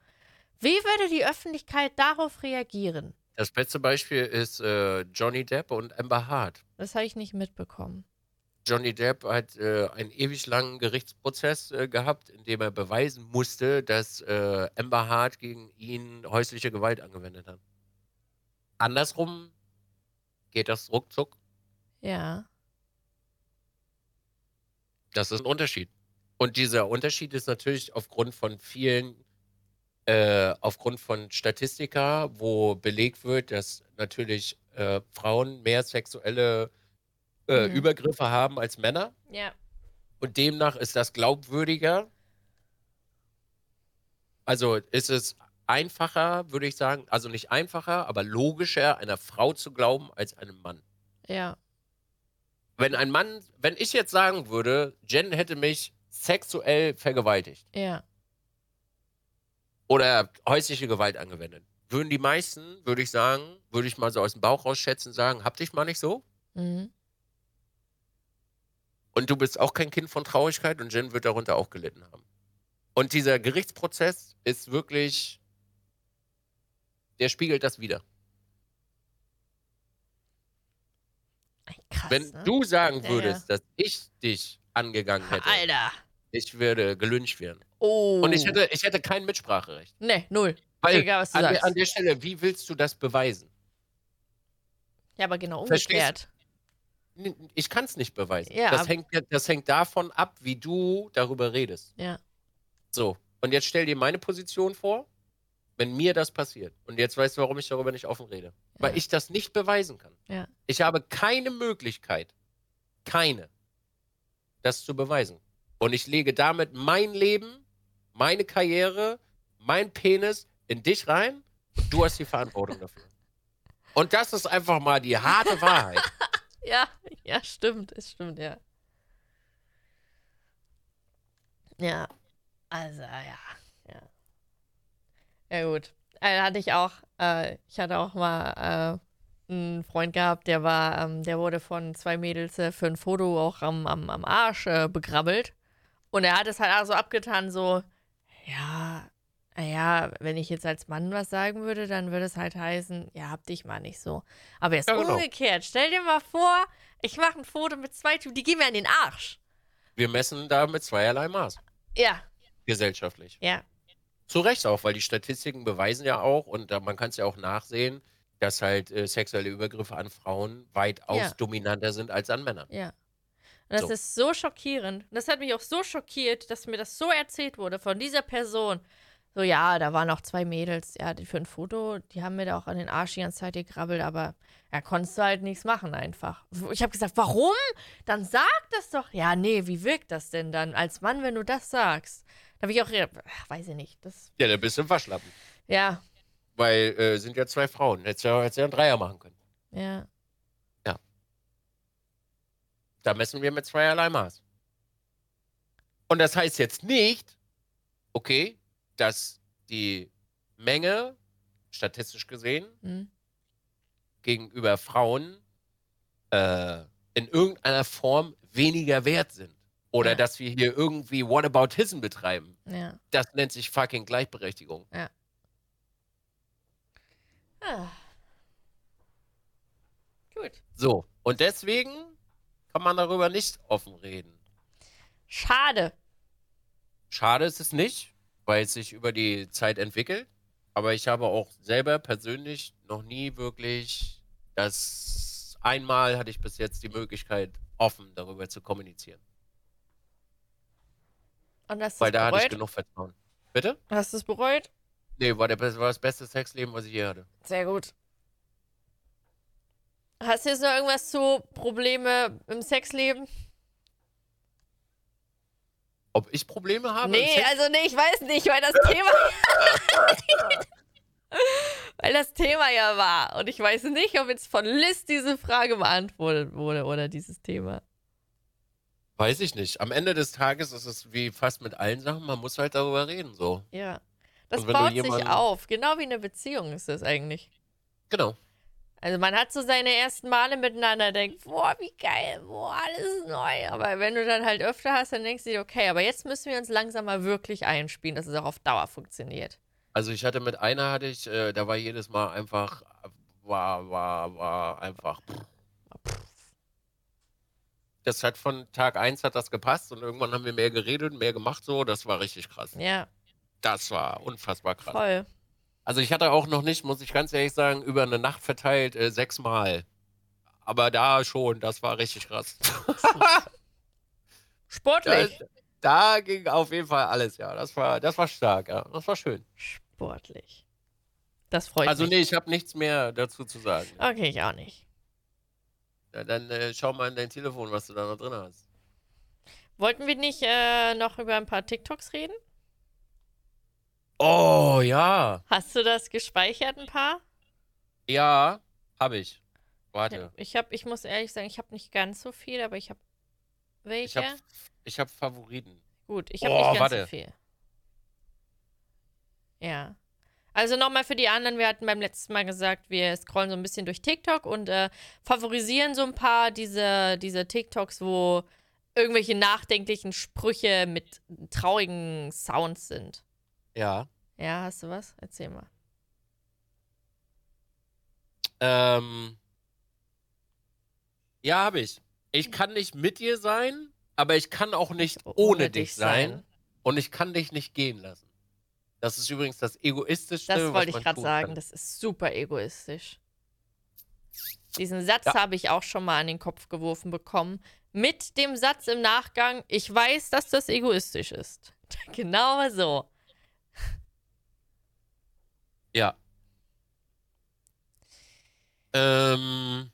Wie würde die Öffentlichkeit darauf reagieren? Das beste Beispiel ist äh, Johnny Depp und Amber Hart. Das habe ich nicht mitbekommen. Johnny Depp hat äh, einen ewig langen Gerichtsprozess äh, gehabt, in dem er beweisen musste, dass äh, Amber Hart gegen ihn häusliche Gewalt angewendet hat. Andersrum geht das ruckzuck. Ja. Das ist ein Unterschied. Und dieser Unterschied ist natürlich aufgrund von vielen, äh, aufgrund von Statistika, wo belegt wird, dass natürlich äh, Frauen mehr sexuelle äh, Mhm. Übergriffe haben als Männer. Ja. Und demnach ist das glaubwürdiger. Also ist es einfacher, würde ich sagen, also nicht einfacher, aber logischer, einer Frau zu glauben als einem Mann. Ja. Wenn ein Mann, wenn ich jetzt sagen würde, Jen hätte mich sexuell vergewaltigt Ja. oder häusliche Gewalt angewendet, würden die meisten, würde ich sagen, würde ich mal so aus dem Bauch rausschätzen, sagen, hab dich mal nicht so. Mhm. Und du bist auch kein Kind von Traurigkeit und Jen wird darunter auch gelitten haben. Und dieser Gerichtsprozess ist wirklich der spiegelt das wieder. Krass, Wenn ne? du sagen Ja, würdest, dass ich dich angegangen hätte, Alter. ich würde gelünscht werden. Oh. Und ich hätte, ich hätte kein Mitspracherecht. Nee, null. Weil Egal, was du an, der, sagst. an der Stelle, wie willst du das beweisen? Ja, aber genau Verstehst- umgekehrt. N- Ich kann es nicht beweisen. Ja, das, hängt, das hängt davon ab, wie du darüber redest. Ja. So, und jetzt stell dir meine Position vor, wenn mir das passiert. Und jetzt weißt du, warum ich darüber nicht offen rede. Weil Ja. ich das nicht beweisen kann. Ja. Ich habe keine Möglichkeit, keine, das zu beweisen. Und ich lege damit mein Leben, meine Karriere, mein Penis in dich rein und du hast die Verantwortung dafür. Und das ist einfach mal die harte Wahrheit. Ja, ja, stimmt. Es stimmt, ja. Ja. Also, ja. Ja, ja gut. Äh, hatte ich auch, äh, ich hatte auch mal äh, einen Freund gehabt, der war, ähm, der wurde von zwei Mädels äh, für ein Foto auch am, am, am Arsch äh, begrabbelt. Und er hat es halt auch so abgetan, so, ja, naja, wenn ich jetzt als Mann was sagen würde, dann würde es halt heißen, ja, hab dich mal nicht so. Aber jetzt Ja, genau. umgekehrt. Stell dir mal vor, ich mache ein Foto mit zwei Typen, die gehen mir an den Arsch. Wir messen da mit zweierlei Maß, Ja, gesellschaftlich. ja, Zu Recht auch, weil die Statistiken beweisen ja auch, und man kann es ja auch nachsehen, dass halt äh, sexuelle Übergriffe an Frauen weitaus Ja. dominanter sind als an Männern. ja. Und das So. ist so schockierend. Und das hat mich auch so schockiert, dass mir das so erzählt wurde von dieser Person. So, ja, da waren auch zwei Mädels, ja, die für ein Foto, die haben mir da auch an den Arsch die ganze Zeit gekrabbelt, aber ja, konntest du halt nichts machen einfach. Ich habe gesagt, warum? Dann sag das doch. Ja, nee, wie wirkt das denn dann als Mann, wenn du das sagst? Da habe ich auch, ach, weiß ich nicht. Das, Ja, da bist du im Waschlappen. ja, Weil äh, sind ja zwei Frauen. Hättest ja, hättest ja einen Dreier machen können. ja, Da messen wir mit zweierlei Maß. Und das heißt jetzt nicht, okay, dass die Menge, statistisch gesehen, hm, gegenüber Frauen äh, in irgendeiner Form weniger wert sind. Oder Ja. dass wir hier irgendwie Whataboutism betreiben. ja. Das nennt sich fucking Gleichberechtigung. Ah. Gut. So, und deswegen kann man darüber nicht offen reden. Schade. Schade ist es nicht, weil es sich über die Zeit entwickelt. Aber ich habe auch selber persönlich noch nie wirklich das. Einmal hatte ich bis jetzt die Möglichkeit, offen darüber zu kommunizieren. Und hast Weil da hatte ich bereut? genug Vertrauen. Bitte? Hast du es bereut? Nee, war, der, war das beste Sexleben, was ich je hatte. Sehr gut. Hast du jetzt noch irgendwas zu Probleme im Sexleben? Ob ich Probleme habe? nee, also nee, ich weiß nicht, weil das Thema. weil das Thema ja war. Und ich weiß nicht, ob jetzt von Liz diese Frage beantwortet wurde oder dieses Thema. Weiß ich nicht. Am Ende des Tages ist es wie fast mit allen Sachen, man muss halt darüber reden, so. Ja. Das baut sich auf. Genau wie eine Beziehung ist das eigentlich. Genau. Also man hat so seine ersten Male miteinander, denkt, boah, wie geil, boah, alles neu. Aber wenn du dann halt öfter hast, dann denkst du dir, okay, aber jetzt müssen wir uns langsam mal wirklich einspielen, dass es auch auf Dauer funktioniert. Also ich hatte mit einer hatte ich, äh, da war jedes Mal einfach, war, war, war einfach. Das hat von Tag 1 hat das gepasst und irgendwann haben wir mehr geredet, mehr gemacht so, das war richtig krass. Ja, Das war unfassbar krass. voll. Also ich hatte auch noch nicht, muss ich ganz ehrlich sagen, über eine Nacht verteilt äh, sechsmal. Aber da schon, das war richtig krass. Sportlich. Da, da ging auf jeden Fall alles, ja. Das war, das war stark, ja. Das war schön. Sportlich. Das freut Also mich. nee, ich habe nichts mehr dazu zu sagen. Okay, ich auch nicht. Ja, dann äh, schau mal in dein Telefon, was du da noch drin hast. Wollten wir nicht äh, noch über ein paar TikToks reden? Oh, ja. Hast du das gespeichert, ein paar? Ja, habe ich. Warte. ich habe, ich muss ehrlich sagen, ich habe nicht ganz so viel, aber ich habe Ich welche. habe ich hab Favoriten. Gut, ich habe Oh, nicht ganz warte. so viel. Ja. Also nochmal für die anderen, wir hatten beim letzten Mal gesagt, wir scrollen so ein bisschen durch TikTok und äh, favorisieren so ein paar diese, diese TikToks, wo irgendwelche nachdenklichen Sprüche mit traurigen Sounds sind. Ja. Ja, hast du was? Erzähl mal. Ähm, ja, habe ich. Ich kann nicht mit dir sein, aber ich kann auch nicht ohne, Ohne dich sein. sein. Und ich kann dich nicht gehen lassen. Das ist übrigens das Egoistischste, Das wollte ich gerade sagen. Kann. Das ist super egoistisch. Diesen Satz Ja. habe ich auch schon mal an den Kopf geworfen bekommen. Mit dem Satz im Nachgang, ich weiß, dass das egoistisch ist. Genau so. Ja. Ähm,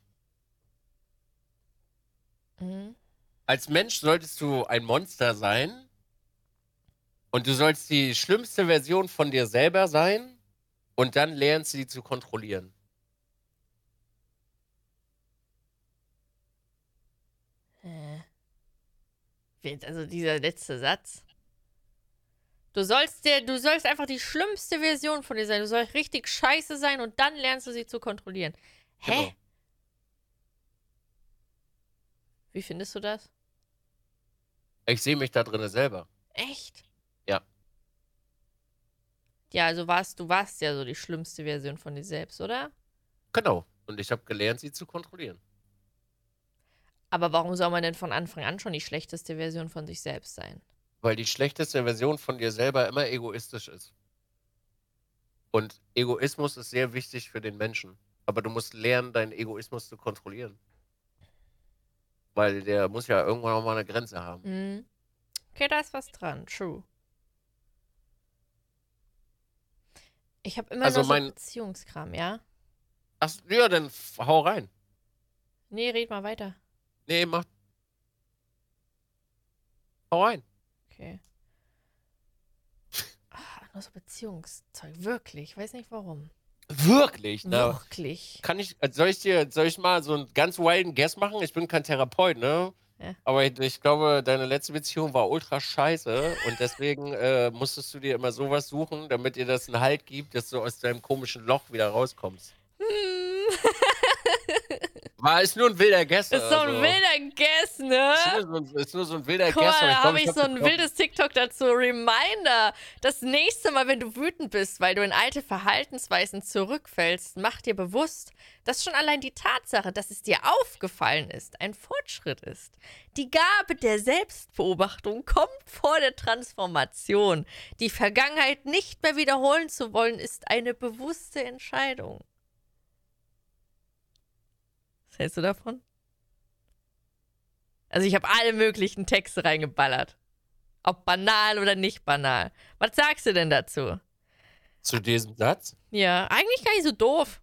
Mhm. als Mensch solltest du ein Monster sein und du sollst die schlimmste Version von dir selber sein und dann lernst sie zu kontrollieren. Also dieser letzte Satz. Du sollst dir, du sollst einfach die schlimmste Version von dir sein. Du sollst richtig scheiße sein und dann lernst du sie zu kontrollieren. Hä? Genau. Wie findest du das? Ich sehe mich da drin selber. Echt? Ja. Ja, also warst du warst ja so die schlimmste Version von dir selbst, oder? Genau. Und ich habe gelernt, sie zu kontrollieren. Aber warum soll man denn von Anfang an schon die schlechteste Version von sich selbst sein? Weil die schlechteste Version von dir selber immer egoistisch ist. Und Egoismus ist sehr wichtig für den Menschen. Aber du musst lernen, deinen Egoismus zu kontrollieren. Weil der muss ja irgendwann auch mal eine Grenze haben. Mhm. Okay, da ist was dran. True. Ich habe immer Also noch so mein- Beziehungskram, ja? Ach, ja, dann hau rein. Nee, red mal weiter. Nee, mach. Hau rein. Okay. Nur so Beziehungszeug. Wirklich. Ich weiß nicht warum. Wirklich? Na, Wirklich. kann ich, äh, soll ich dir, soll ich mal so einen ganz wilden Guess machen? Ich bin kein Therapeut, ne? Ja. Aber ich, ich glaube, deine letzte Beziehung war ultra scheiße und deswegen äh, musstest du dir immer sowas suchen, damit dir das einen Halt gibt, dass du aus deinem komischen Loch wieder rauskommst. Hm. War ist nur ein wilder Guess. Ist so ein also. wilder Guess, ne? Ist nur so, ist nur so ein wilder Guess. aber da habe ich so ein wildes TikTok dazu. Reminder. Das nächste Mal, wenn du wütend bist, weil du in alte Verhaltensweisen zurückfällst, mach dir bewusst, dass schon allein die Tatsache, dass es dir aufgefallen ist, ein Fortschritt ist. Die Gabe der Selbstbeobachtung kommt vor der Transformation. Die Vergangenheit nicht mehr wiederholen zu wollen, ist eine bewusste Entscheidung. Was hältst du davon? Also ich habe alle möglichen Texte reingeballert. Ob banal oder nicht banal. Was sagst du denn dazu? Zu diesem Satz? Ja, eigentlich gar nicht so doof.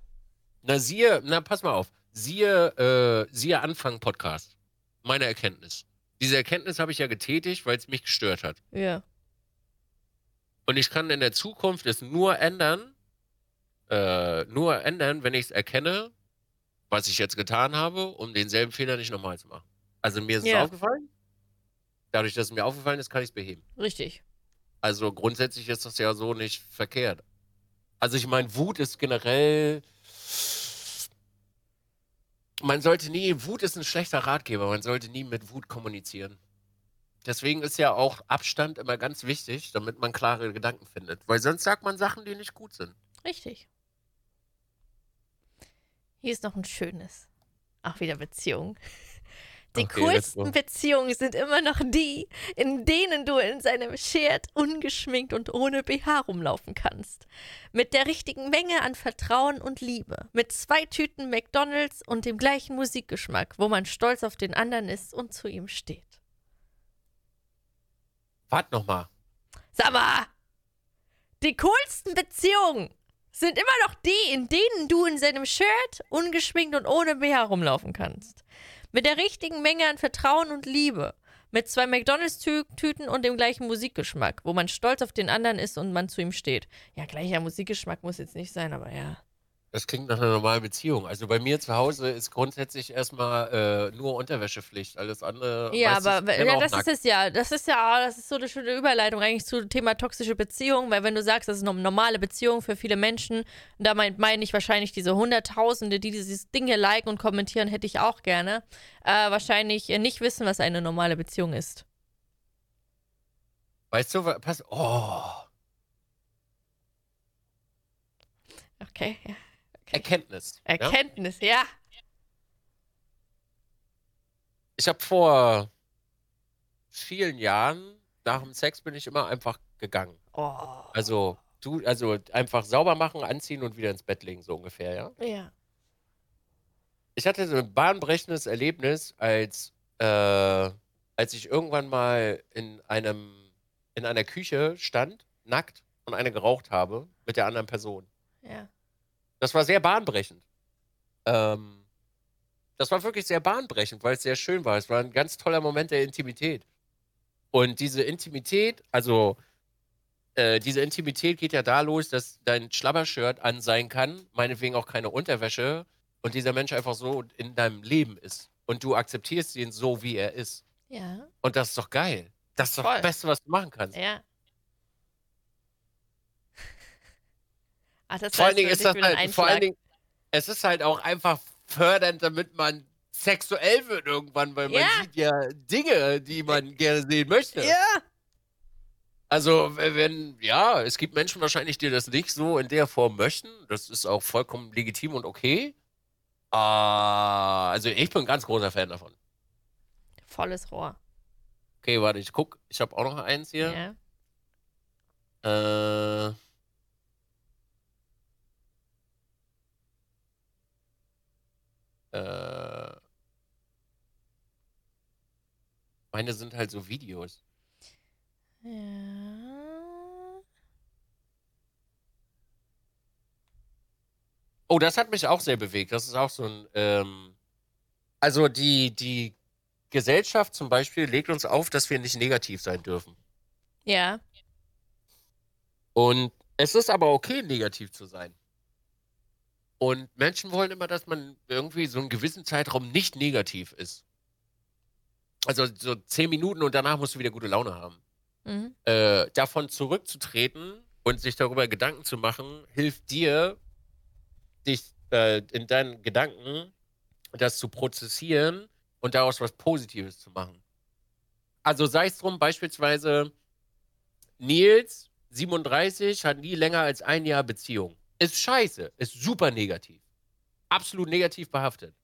Na, siehe, na, pass mal auf. Siehe, äh, siehe Anfang Podcast. Meine Erkenntnis. Diese Erkenntnis habe ich ja getätigt, weil es mich gestört hat. Ja. Und ich kann in der Zukunft es nur ändern, äh, nur ändern, wenn ich es erkenne, was ich jetzt getan habe, um denselben Fehler nicht nochmal zu machen. Also mir ist Ja. es aufgefallen. Dadurch, dass es mir aufgefallen ist, kann ich es beheben. Richtig. Also grundsätzlich ist das ja so nicht verkehrt. Also ich meine, Wut ist generell. Man sollte nie, Wut ist ein schlechter Ratgeber, man sollte nie mit Wut kommunizieren. Deswegen ist ja auch Abstand immer ganz wichtig, damit man klare Gedanken findet. Weil sonst sagt man Sachen, die nicht gut sind. Richtig. Hier ist noch ein schönes. Auch wieder Beziehung. Die Okay, coolsten. Beziehungen sind immer noch die, in denen du in seinem Shirt ungeschminkt und ohne BH rumlaufen kannst. Mit der richtigen Menge an Vertrauen und Liebe. Mit zwei Tüten McDonalds und dem gleichen Musikgeschmack, wo man stolz auf den anderen ist und zu ihm steht. Wart noch mal. Sag mal, die coolsten Beziehungen sind immer noch die, in denen du in seinem Shirt ungeschminkt und ohne BH rumlaufen kannst. Mit der richtigen Menge an Vertrauen und Liebe. Mit zwei McDonalds-Tüten und dem gleichen Musikgeschmack, wo man stolz auf den anderen ist und man zu ihm steht. Ja, gleicher Musikgeschmack muss jetzt nicht sein, aber ja. Das klingt nach einer normalen Beziehung. Also bei mir zu Hause ist grundsätzlich erstmal äh, nur Unterwäschepflicht. Alles andere. Ja, aber ja, das nackt. ist es ja. Das ist ja, das ist so eine schöne Überleitung eigentlich zu Thema toxische Beziehung, weil wenn du sagst, das ist eine normale Beziehung für viele Menschen, und da mein- meine ich wahrscheinlich diese Hunderttausende, die dieses Ding hier liken und kommentieren, hätte ich auch gerne, äh, wahrscheinlich nicht wissen, was eine normale Beziehung ist. Weißt du, wa- pass. Oh. Okay, ja. Erkenntnis. Ja? Erkenntnis, ja. Ich habe vor vielen Jahren, nach dem Sex bin ich immer einfach gegangen. Oh. Also, du, also einfach sauber machen, anziehen und wieder ins Bett legen, so ungefähr, ja. Ja. Ich hatte so ein bahnbrechendes Erlebnis, als, äh, als ich irgendwann mal in einem, in einer Küche stand, nackt und eine geraucht habe mit der anderen Person. Ja. Das war sehr bahnbrechend. Ähm, das war wirklich sehr bahnbrechend, weil es sehr schön war. Es war ein ganz toller Moment der Intimität. Und diese Intimität, also äh, diese Intimität geht ja da los, dass dein Schlabbershirt an sein kann, meinetwegen auch keine Unterwäsche, und dieser Mensch einfach so in deinem Leben ist. Und du akzeptierst ihn so, wie er ist. Ja. Und das ist doch geil. Das ist doch Voll. das Beste, was du machen kannst. Ja. Ach, das Vor allen Dingen ist das halt, vor allen. Dingen, es ist halt auch einfach fördernd, damit man sexuell wird irgendwann, weil man Ja. sieht ja Dinge, die man gerne sehen möchte. Ja. Also, wenn, ja, es gibt Menschen wahrscheinlich, die das nicht so in der Form möchten. Das ist auch vollkommen legitim und okay. Ah, also, ich bin ein ganz großer Fan davon. Volles Rohr. Okay, warte, ich guck. Ich habe auch noch eins hier. Ja. Äh. Äh. Meine sind halt so Videos. Ja. Oh, das hat mich auch sehr bewegt. Das ist auch so ein. Ähm, also die, die Gesellschaft zum Beispiel legt uns auf, dass wir nicht negativ sein dürfen. Ja. Und es ist aber okay, negativ zu sein. Und Menschen wollen immer, dass man irgendwie so einen gewissen Zeitraum nicht negativ ist. Also so zehn Minuten und danach musst du wieder gute Laune haben. Mhm. Äh, davon zurückzutreten und sich darüber Gedanken zu machen, hilft dir, dich äh, in deinen Gedanken das zu prozessieren und daraus was Positives zu machen. Also sei es drum, beispielsweise Nils, 37, hat nie länger als ein Jahr Beziehung. Ist scheiße, ist super negativ. Absolut negativ behaftet.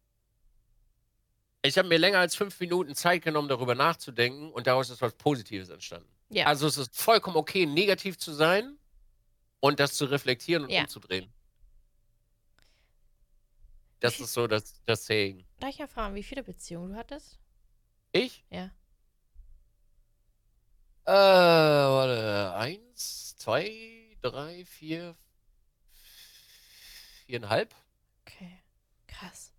Ich habe mir länger als fünf Minuten Zeit genommen, darüber nachzudenken und daraus ist was Positives entstanden. Ja. Also es ist vollkommen okay, negativ zu sein und das zu reflektieren und Ja. umzudrehen. Das ist so das, das Saying. Darf ich fragen, wie viele Beziehungen du hattest? Ich? Ja. Äh, warte. Eins, zwei, drei, vier, viereinhalb. Okay. Krass.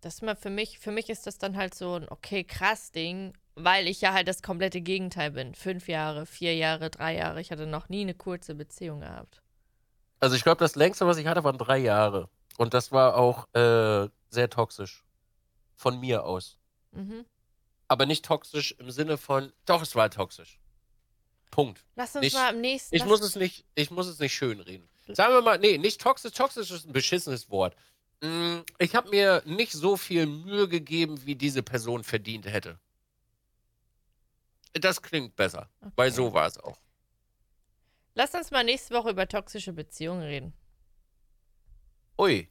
Das ist mal für mich, für mich ist das dann halt so ein okay, krass Ding, weil ich ja halt das komplette Gegenteil bin. Fünf Jahre, vier Jahre, drei Jahre. Ich hatte noch nie eine kurze Beziehung gehabt. Also ich glaube, das längste, was ich hatte, waren drei Jahre. Und das war auch äh, sehr toxisch. Von mir aus. Mhm. Aber nicht toxisch im Sinne von, doch, es war toxisch. Punkt. Lass uns Nicht- mal im nächsten. Ich muss es nicht, ich muss es nicht schönreden. Sagen wir mal, nee, nicht toxisch, toxisch ist ein beschissenes Wort. Mm, Ich habe mir nicht so viel Mühe gegeben, wie diese Person verdient hätte. Das klingt besser, weil Okay. so war es auch. Lass uns mal nächste Woche über toxische Beziehungen reden. Ui.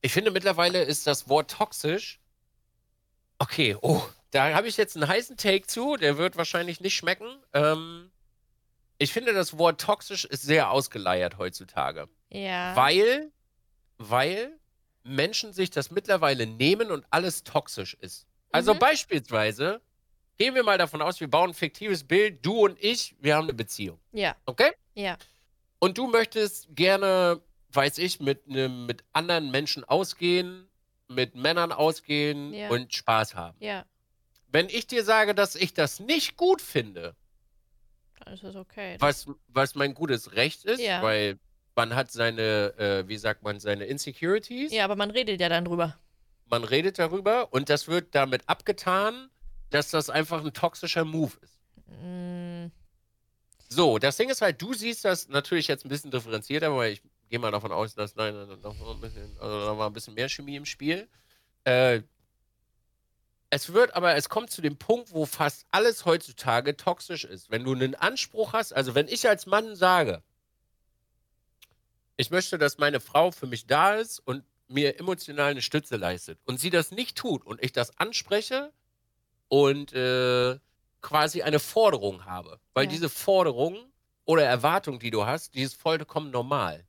Ich finde mittlerweile ist das Wort toxisch. Okay, oh, da habe ich jetzt einen heißen Take zu, der wird wahrscheinlich nicht schmecken. Ähm, ich finde, das Wort toxisch ist sehr ausgeleiert heutzutage. Ja. Weil, weil Menschen sich das mittlerweile nehmen und alles toxisch ist. Also Mhm. beispielsweise, gehen wir mal davon aus, wir bauen ein fiktives Bild, du und ich, wir haben eine Beziehung. Ja. Okay? Ja. Und du möchtest gerne, weiß ich, mit, nem- mit anderen Menschen ausgehen, mit Männern ausgehen Ja. und Spaß haben. Ja. Wenn ich dir sage, dass ich das nicht gut finde, Dann ist okay. was, was mein gutes Recht ist, Ja. weil man hat seine, äh, wie sagt man, seine Insecurities, Ja, aber man redet ja dann drüber. man redet darüber und das wird damit abgetan, dass das einfach ein toxischer Move ist. Mm, So, das Ding ist halt, du siehst das natürlich jetzt ein bisschen differenzierter, weil ich gehe mal davon aus, dass nein, nein, noch mal ein bisschen, also da war ein bisschen mehr Chemie im Spiel. Äh, es wird aber, es kommt zu dem Punkt, wo fast alles heutzutage toxisch ist. Wenn du einen Anspruch hast, also wenn ich als Mann sage, Ich möchte, dass meine Frau für mich da ist und mir emotional eine Stütze leistet. Und sie das nicht tut und ich das anspreche und äh, quasi eine Forderung habe. Weil Ja. diese Forderung oder Erwartung, die du hast, die ist vollkommen normal.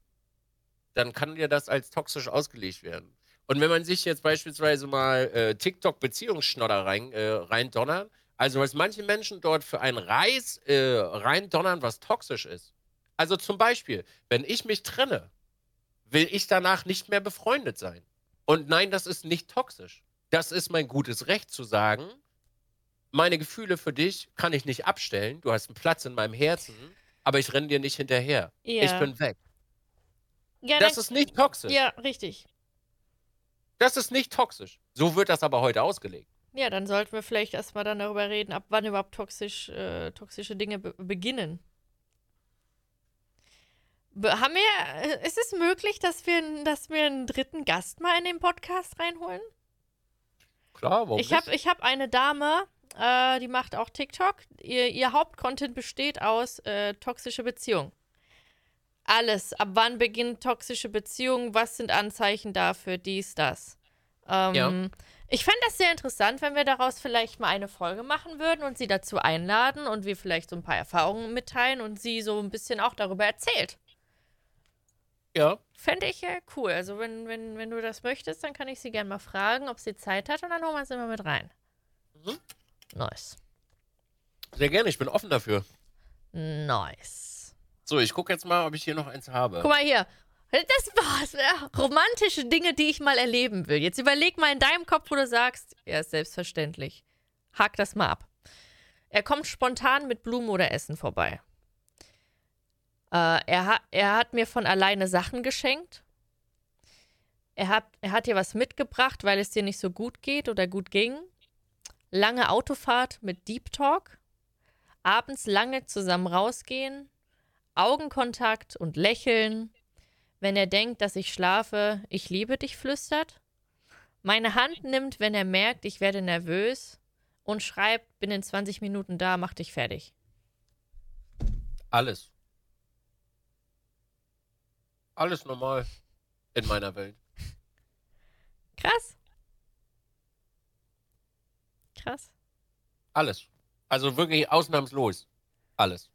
Dann kann dir das als toxisch ausgelegt werden. Und wenn man sich jetzt beispielsweise mal äh, TikTok-Beziehungsschnodder rein, äh, reindonnern, also was manche Menschen dort für einen Reis äh, reindonnern, was toxisch ist. Also zum Beispiel, wenn ich mich trenne, will ich danach nicht mehr befreundet sein. Und nein, das ist nicht toxisch. Das ist mein gutes Recht zu sagen, meine Gefühle für dich kann ich nicht abstellen. Du hast einen Platz in meinem Herzen, aber ich renne dir nicht hinterher. Ich Ja. bin weg. Ja, Das ist nicht toxisch. ja, richtig. Das ist nicht toxisch. So wird das aber heute ausgelegt. Ja, dann sollten wir vielleicht erstmal dann darüber reden, ab wann überhaupt toxisch, äh, toxische Dinge be beginnen. Be haben wir, äh, ist es möglich, dass wir, dass wir einen dritten Gast mal in den Podcast reinholen? Klar, warum Ich habe nicht? ich hab eine Dame, äh, die macht auch TikTok. Ihr, ihr Hauptcontent besteht aus äh, toxische Beziehungen. Alles. Ab wann beginnt toxische Beziehung? Was sind Anzeichen dafür? Dies, das. Ähm, Ja. Ich fände das sehr interessant, wenn wir daraus vielleicht mal eine Folge machen würden und sie dazu einladen und wir vielleicht so ein paar Erfahrungen mitteilen und sie so ein bisschen auch darüber erzählt. Ja. Fände ich ja cool. Also, wenn, wenn, wenn du das möchtest, dann kann ich sie gerne mal fragen, ob sie Zeit hat und dann holen wir sie mal mit rein. Mhm. Nice. Sehr gerne, ich bin offen dafür. Nice. So, ich gucke jetzt mal, ob ich hier noch eins habe. Guck mal hier. Das war's. Romantische Dinge, die ich mal erleben will. Jetzt überleg mal in deinem Kopf, wo du sagst, ja, ist selbstverständlich. Hak das mal ab. Er kommt spontan mit Blumen oder Essen vorbei. Äh, er, ha er hat mir von alleine Sachen geschenkt. Er hat, er hat dir was mitgebracht, weil es dir nicht so gut geht oder gut ging. Lange Autofahrt mit Deep Talk. Abends lange zusammen rausgehen. Augenkontakt und Lächeln. Wenn er denkt, dass ich schlafe, ich liebe dich flüstert. Meine Hand nimmt, wenn er merkt, ich werde nervös. Und schreibt, bin in 20 Minuten da, mach dich fertig. Alles. Alles normal in meiner Welt. Krass. Krass. Alles. Also wirklich ausnahmslos. Alles.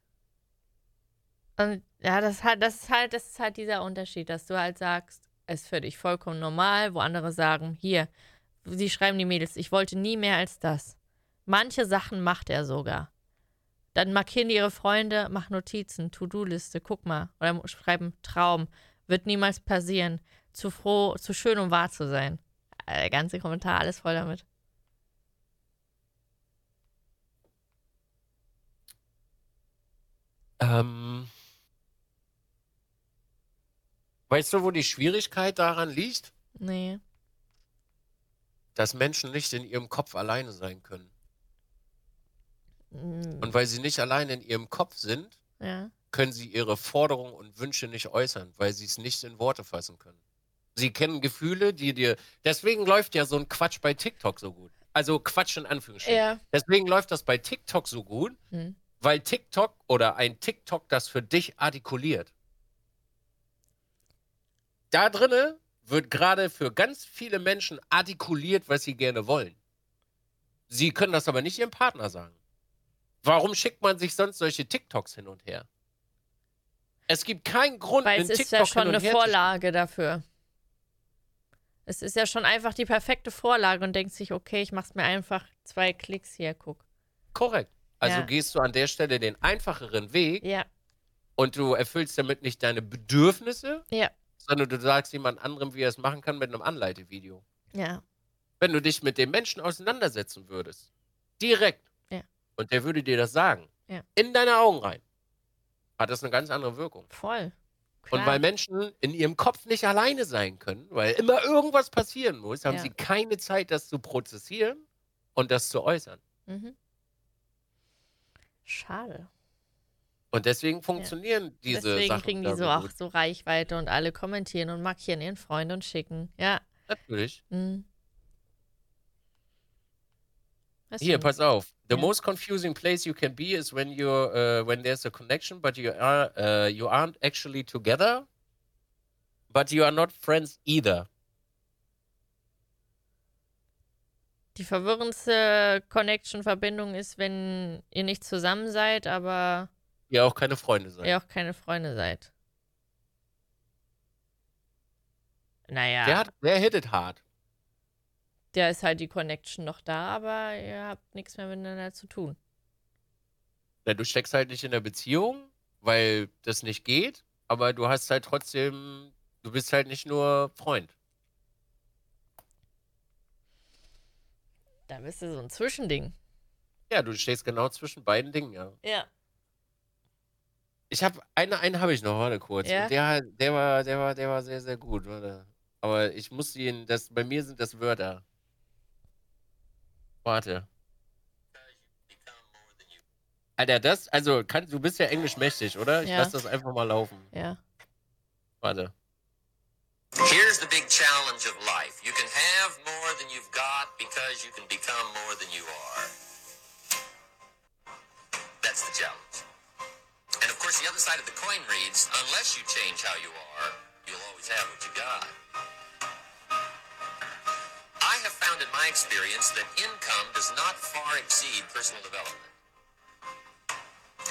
Und ja, das, ist halt, das, ist halt, das ist halt dieser Unterschied, dass du halt sagst, es ist für dich vollkommen normal, wo andere sagen, hier, sie schreiben die Mädels, ich wollte nie mehr als das. Manche Sachen macht er sogar. Dann markieren die ihre Freunde, mach Notizen, To-Do-Liste, guck mal. Oder schreiben Traum, wird niemals passieren. Zu froh, zu schön, um wahr zu sein. Äh, Der ganze Kommentar, alles voll damit. Ähm, weißt du, wo die Schwierigkeit daran liegt? Nee. Dass Menschen nicht in ihrem Kopf alleine sein können. Mm, Und weil sie nicht alleine in ihrem Kopf sind, Ja. können sie ihre Forderungen und Wünsche nicht äußern, weil sie es nicht in Worte fassen können. Sie kennen Gefühle, die dir. Deswegen läuft ja so ein Quatsch bei TikTok so gut. Also Quatsch in Anführungsstrichen. Ja. Deswegen läuft das bei TikTok so gut, Hm. weil TikTok oder ein TikTok das für dich artikuliert. Da drinne wird gerade für ganz viele Menschen artikuliert, was sie gerne wollen. Sie können das aber nicht ihrem Partner sagen. Warum schickt man sich sonst solche TikToks hin und her? Es gibt keinen Grund, Weil es ist TikTok ja schon eine Vorlage dafür. Es ist ja schon einfach die perfekte Vorlage und denkt sich, okay, ich mach's mir einfach zwei Klicks hier, guck. Korrekt. Also Ja. gehst du an der Stelle den einfacheren Weg Ja, und du erfüllst damit nicht deine Bedürfnisse, ja, sondern du sagst jemand anderem, wie er es machen kann mit einem Anleitevideo. ja. wenn du dich mit dem Menschen auseinandersetzen würdest, direkt, Ja. und der würde dir das sagen, Ja. in deine Augen rein, hat das eine ganz andere Wirkung. Voll. Und Klar. weil Menschen in ihrem Kopf nicht alleine sein können, weil immer irgendwas passieren muss, haben Ja. sie keine Zeit, das zu prozessieren und das zu äußern. Mhm. Schade. Und deswegen funktionieren diese Deswegen Sachen kriegen die so auch so Reichweite und alle kommentieren und markieren ihren Freund und schicken. Ja. Natürlich. Mhm. Stimmt. pass auf. The Ja. most confusing place you can be is when you're uh, when there's a connection, but you are uh, you aren't actually together. but you are not friends either. Die verwirrendste Connection-Verbindung ist, wenn ihr nicht zusammen seid, aber Ihr auch keine Freunde seid. ihr auch keine Freunde seid. Naja, Der, hat, der hittet hart. der ist halt die Connection noch da, aber ihr habt nichts mehr miteinander zu tun. Na, du steckst halt nicht in der Beziehung, weil das nicht geht, aber du hast halt trotzdem, du bist halt nicht nur Freund. Da bist du so ein Zwischending. Ja, du stehst genau zwischen beiden Dingen, ja. Ja. Ich habe eine, einen habe ich noch, warte kurz. Ja? Und der, der war, der war, der war sehr, sehr gut, warte. Aber ich muss ihn, das, bei mir sind das Wörter. Warte. Alter, das, also, kann, du bist ja englisch mächtig, oder? Ich Ja. lass das einfach mal laufen. Ja. Warte. Here's the big challenge of life. You can have more than you've got because you can become more than you are. That's the challenge. Course, the other side of the coin reads unless you change how you are, you'll always have what you got. I have found in my experience that income does not far exceed personal development.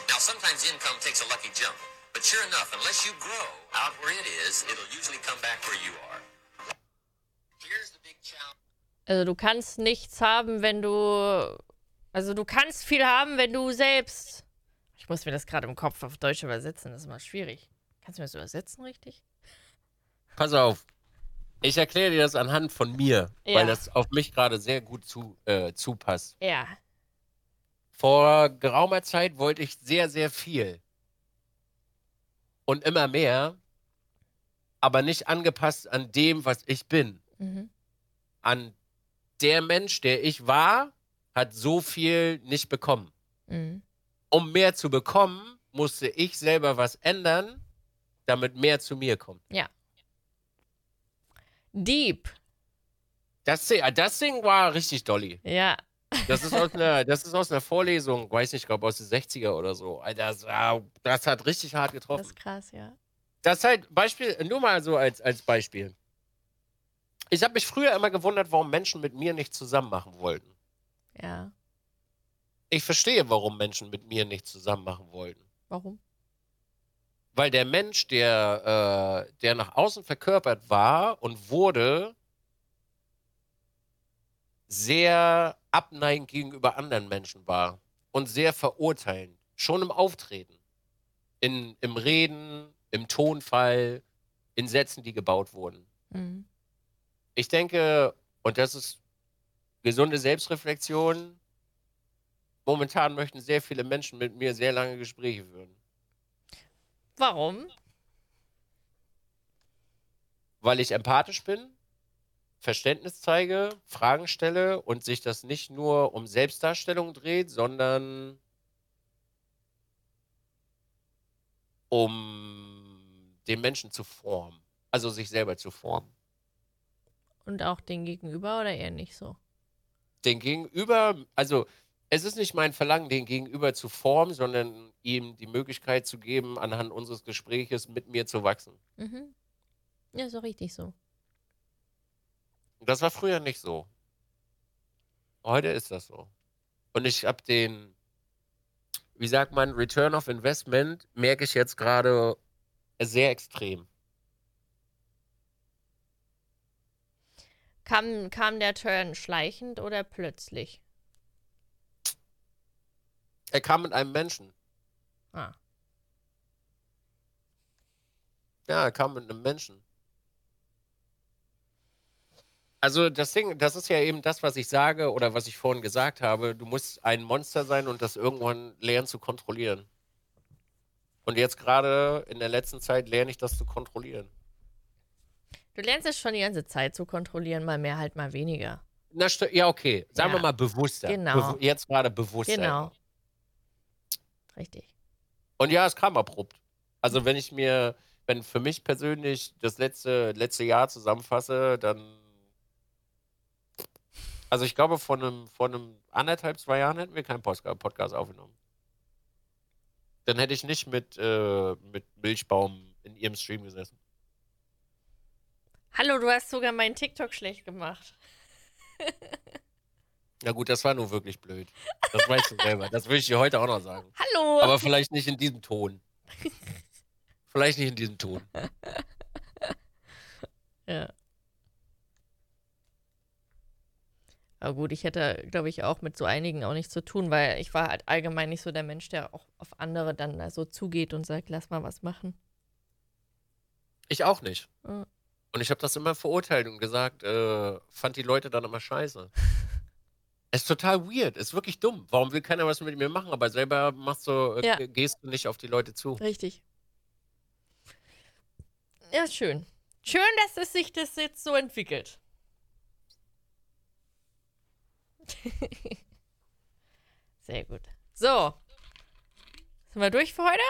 Now, sometimes income takes a lucky jump, but sure enough, unless you grow out where it is, it'll usually come back where you are. Here's the big challenge. Also du kannst nichts haben, wenn du. Also du kannst viel haben, wenn du selbst. Ich muss mir das gerade im Kopf auf Deutsch übersetzen, das ist immer schwierig. Kannst du mir das übersetzen, richtig? Pass auf. Ich erkläre dir das anhand von mir, Ja. weil das auf mich gerade sehr gut zu, äh, zupasst. Ja. Vor geraumer Zeit wollte ich sehr, sehr viel. Und immer mehr, aber nicht angepasst an dem, was ich bin. Mhm. An der Mensch, der ich war, hat so viel nicht bekommen. Mhm. Um mehr zu bekommen, musste ich selber was ändern, damit mehr zu mir kommt. Deep. Das, Ding- das Ding war richtig dolly. Ja. Das ist aus einer, das ist aus einer Vorlesung, weiß nicht, ich glaube aus den 60er oder so. Das, das hat richtig hart Das getroffen. ist krass, ja. Das ist halt Beispiel, nur mal so als, als Beispiel. Ich habe mich früher immer gewundert, warum Menschen mit mir nicht zusammen machen wollten. Ja. Ich verstehe, warum Menschen mit mir nicht zusammen machen wollten. Warum? Weil der Mensch, der, äh, der nach außen verkörpert war und wurde, sehr abneigend gegenüber anderen Menschen war und sehr verurteilend. Schon im Auftreten, in, im Reden, im Tonfall, in Sätzen, die gebaut wurden. Mhm. Ich denke, und das ist gesunde Selbstreflexion, momentan möchten sehr viele Menschen mit mir sehr lange Gespräche führen. Warum? Weil ich empathisch bin, Verständnis zeige, Fragen stelle und sich das nicht nur um Selbstdarstellung dreht, sondern um den Menschen zu formen. Also sich selber zu formen. Und auch den Gegenüber oder eher nicht so? Den Gegenüber, also es ist nicht mein Verlangen, den Gegenüber zu formen, sondern ihm die Möglichkeit zu geben, anhand unseres Gespräches mit mir zu wachsen. Mhm. Ja, so richtig so. Das war früher nicht so. Heute ist das so. Und ich habe den, wie sagt man, Return of Investment, merke ich jetzt gerade sehr extrem. Kam, kam der Turn schleichend oder plötzlich? Er kam mit einem Menschen. Ah. Ja, er kam mit einem Menschen. Also das Ding, das ist ja eben das, was ich sage oder was ich vorhin gesagt habe. Du musst ein Monster sein und das irgendwann lernen zu kontrollieren. Und jetzt gerade in der letzten Zeit lerne ich das zu kontrollieren. Du lernst es schon die ganze Zeit zu kontrollieren, mal mehr, halt mal weniger. Na, ja, okay. Sagen wir Ja. mal bewusster. Genau. Bewu- jetzt gerade bewusster. Genau. Richtig. Und ja, es kam abrupt. Also wenn ich mir, wenn für mich persönlich das letzte, letzte Jahr zusammenfasse, dann. Also ich glaube, vor einem, vor einem anderthalb, zwei Jahren hätten wir keinen Podcast aufgenommen. Dann hätte ich nicht mit, äh, mit Milchbaum in ihrem Stream gesessen. Hallo, du hast sogar meinen TikTok schlecht gemacht. Na gut, das war nur wirklich blöd. Das weißt du selber. Das will ich dir heute auch noch sagen. Hallo! Aber vielleicht nicht in diesem Ton. Vielleicht nicht in diesem Ton. ja. Aber gut, ich hätte, glaube ich, auch mit so einigen auch nichts zu tun, weil ich war halt allgemein nicht so der Mensch, der auch auf andere dann da so zugeht und sagt, lass mal was machen. Ich auch nicht. Ja. Und ich habe das immer verurteilt und gesagt, äh, fand die Leute dann immer scheiße. Es ist total weird, ist wirklich dumm. Warum will keiner was mit mir machen, aber selber machst du, äh, Ja. gehst du nicht auf die Leute zu. Richtig. Ja, schön. Schön, dass es sich das jetzt so entwickelt. Sehr gut. So. Sind wir durch für heute?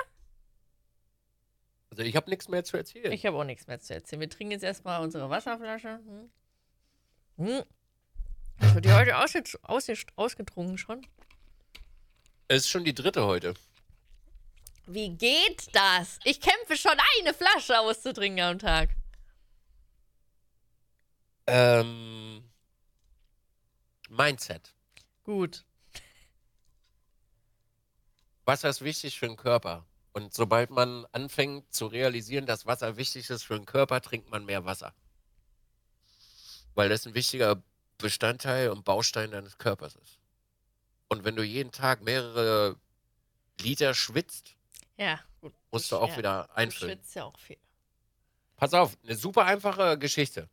Also ich habe nichts mehr zu erzählen. Ich habe auch nichts mehr zu erzählen. Wir trinken jetzt erstmal unsere Wasserflasche. Hm. Hm. Wird die heute ausge ausge ausgetrunken schon. es ist schon die dritte heute. Wie geht das? Ich kämpfe schon eine Flasche auszutrinken am Tag. Ähm, Mindset. Gut. Wasser ist wichtig für den Körper. Und sobald man anfängt zu realisieren, dass Wasser wichtig ist für den Körper, trinkt man mehr Wasser. Weil das ein wichtiger Bestandteil und Baustein deines Körpers ist. Und wenn du jeden Tag mehrere Liter schwitzt, Ja, gut. musst du auch ja, wieder Du einfüllen. schwitzt ja auch viel. Pass auf, eine super einfache Geschichte.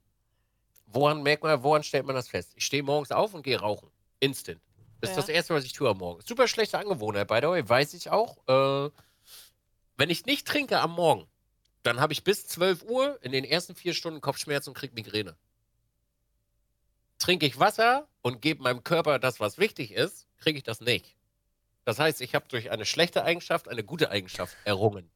Woran merkt man, woran stellt man das fest? Ich stehe morgens auf und gehe rauchen. Instant. Das ist Ja. das Erste, was ich tue am Morgen. Super schlechte Angewohnheit, by the way, weiß ich auch. Äh, wenn ich nicht trinke am Morgen, dann habe ich bis 12 Uhr in den ersten vier Stunden Kopfschmerzen und kriege Migräne. Trinke ich Wasser und gebe meinem Körper das, was wichtig ist, kriege ich das nicht. Das heißt, ich habe durch eine schlechte Eigenschaft eine gute Eigenschaft errungen.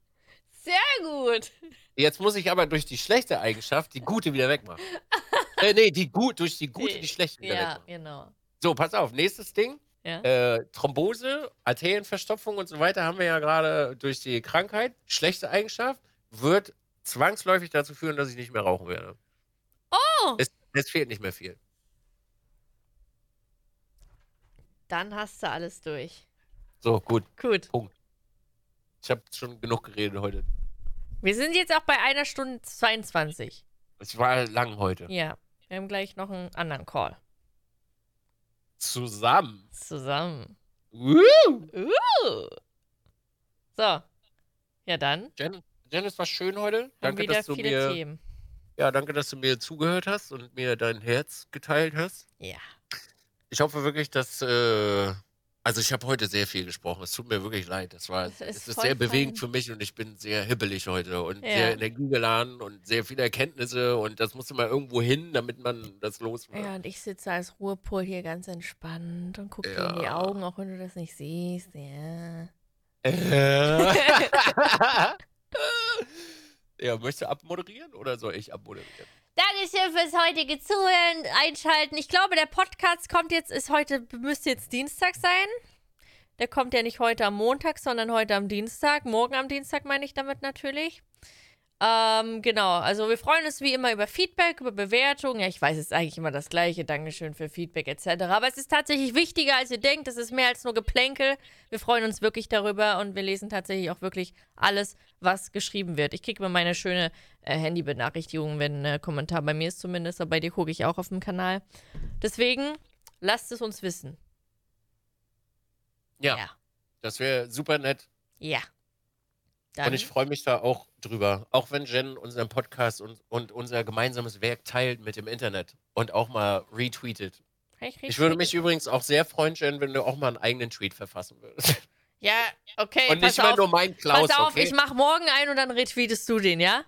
Sehr gut. Jetzt muss ich aber durch die schlechte Eigenschaft die gute wieder wegmachen. äh, nee, die gut, durch die gute die schlechte wieder Ja, wegmachen. genau. So, pass auf, nächstes Ding. Ja. Äh, Thrombose, Arterienverstopfung und so weiter haben wir ja gerade durch die Krankheit. Schlechte Eigenschaft wird zwangsläufig dazu führen, dass ich nicht mehr rauchen werde. Oh! Es, es fehlt nicht mehr viel. Dann hast du alles durch. So, gut. Gut. Ich habe schon genug geredet heute. Wir sind jetzt auch bei einer Stunde 22. Es war lang heute. Ja. Wir haben gleich noch einen anderen Call. Zusammen. Zusammen. Uh. Uh. So. Ja, dann Jen, Jen, es war schön heute. haben Danke, wieder dass du viele mir Themen. Ja, danke, dass du mir zugehört hast und mir dein Herz geteilt hast. Ja. Ich hoffe wirklich, dass. Äh, also, ich habe heute sehr viel gesprochen. Es tut mir wirklich leid. Es, war, Es ist es ist sehr bewegend für mich und ich bin sehr hibbelig heute und Ja. sehr energiegeladen und sehr viele Erkenntnisse und das musste mal irgendwo hin, damit man das los wird. Ja, und ich sitze als Ruhepol hier ganz entspannt und gucke dir in die Ja. Augen, auch wenn du das nicht siehst. Ja. Äh. ja, möchtest du abmoderieren oder soll ich abmoderieren? Dankeschön fürs heutige Zuhören, Einschalten. Ich glaube, der Podcast kommt jetzt, ist heute, müsste jetzt Dienstag sein. Der kommt ja nicht heute am Montag, sondern heute am Dienstag. Morgen am Dienstag meine ich damit natürlich. Ähm, genau, also wir freuen uns wie immer über Feedback, über Bewertungen. Ja, ich weiß, es ist eigentlich immer das Gleiche. Dankeschön für Feedback etc. Aber es ist tatsächlich wichtiger, als ihr denkt. Es ist mehr als nur Geplänkel. Wir freuen uns wirklich darüber und wir lesen tatsächlich auch wirklich alles, was geschrieben wird. Ich kriege immer meine schöne äh, Handybenachrichtigung, wenn ein äh, Kommentar bei mir ist zumindest, aber bei dir gucke ich auch auf dem Kanal. Deswegen lasst es uns wissen. Ja, Ja. das wäre super nett. Ja. Dann, Und ich freue mich da auch drüber. Auch wenn Jen unseren Podcast und, und unser gemeinsames Werk teilt mit dem Internet und auch mal retweetet. ich, Ich würde mich übrigens auch sehr freuen, Jen, wenn du auch mal einen eigenen Tweet verfassen würdest. Ja, okay. und nicht mal nur meinen Klaus, Pass auf, okay? ich mach morgen ein und dann retweetest du den, ja?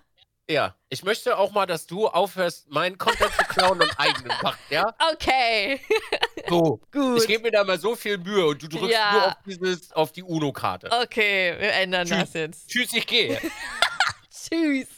ja, ich möchte auch mal, dass du aufhörst, meinen Content zu klauen und eigenen machst, ja? Okay. So, Gut. ich gebe mir da mal so viel Mühe und du drückst ja. nur auf, dieses, auf die UNO-Karte. Okay, wir ändern Tschüss. das jetzt. Tschüss, ich gehe. Tschüss.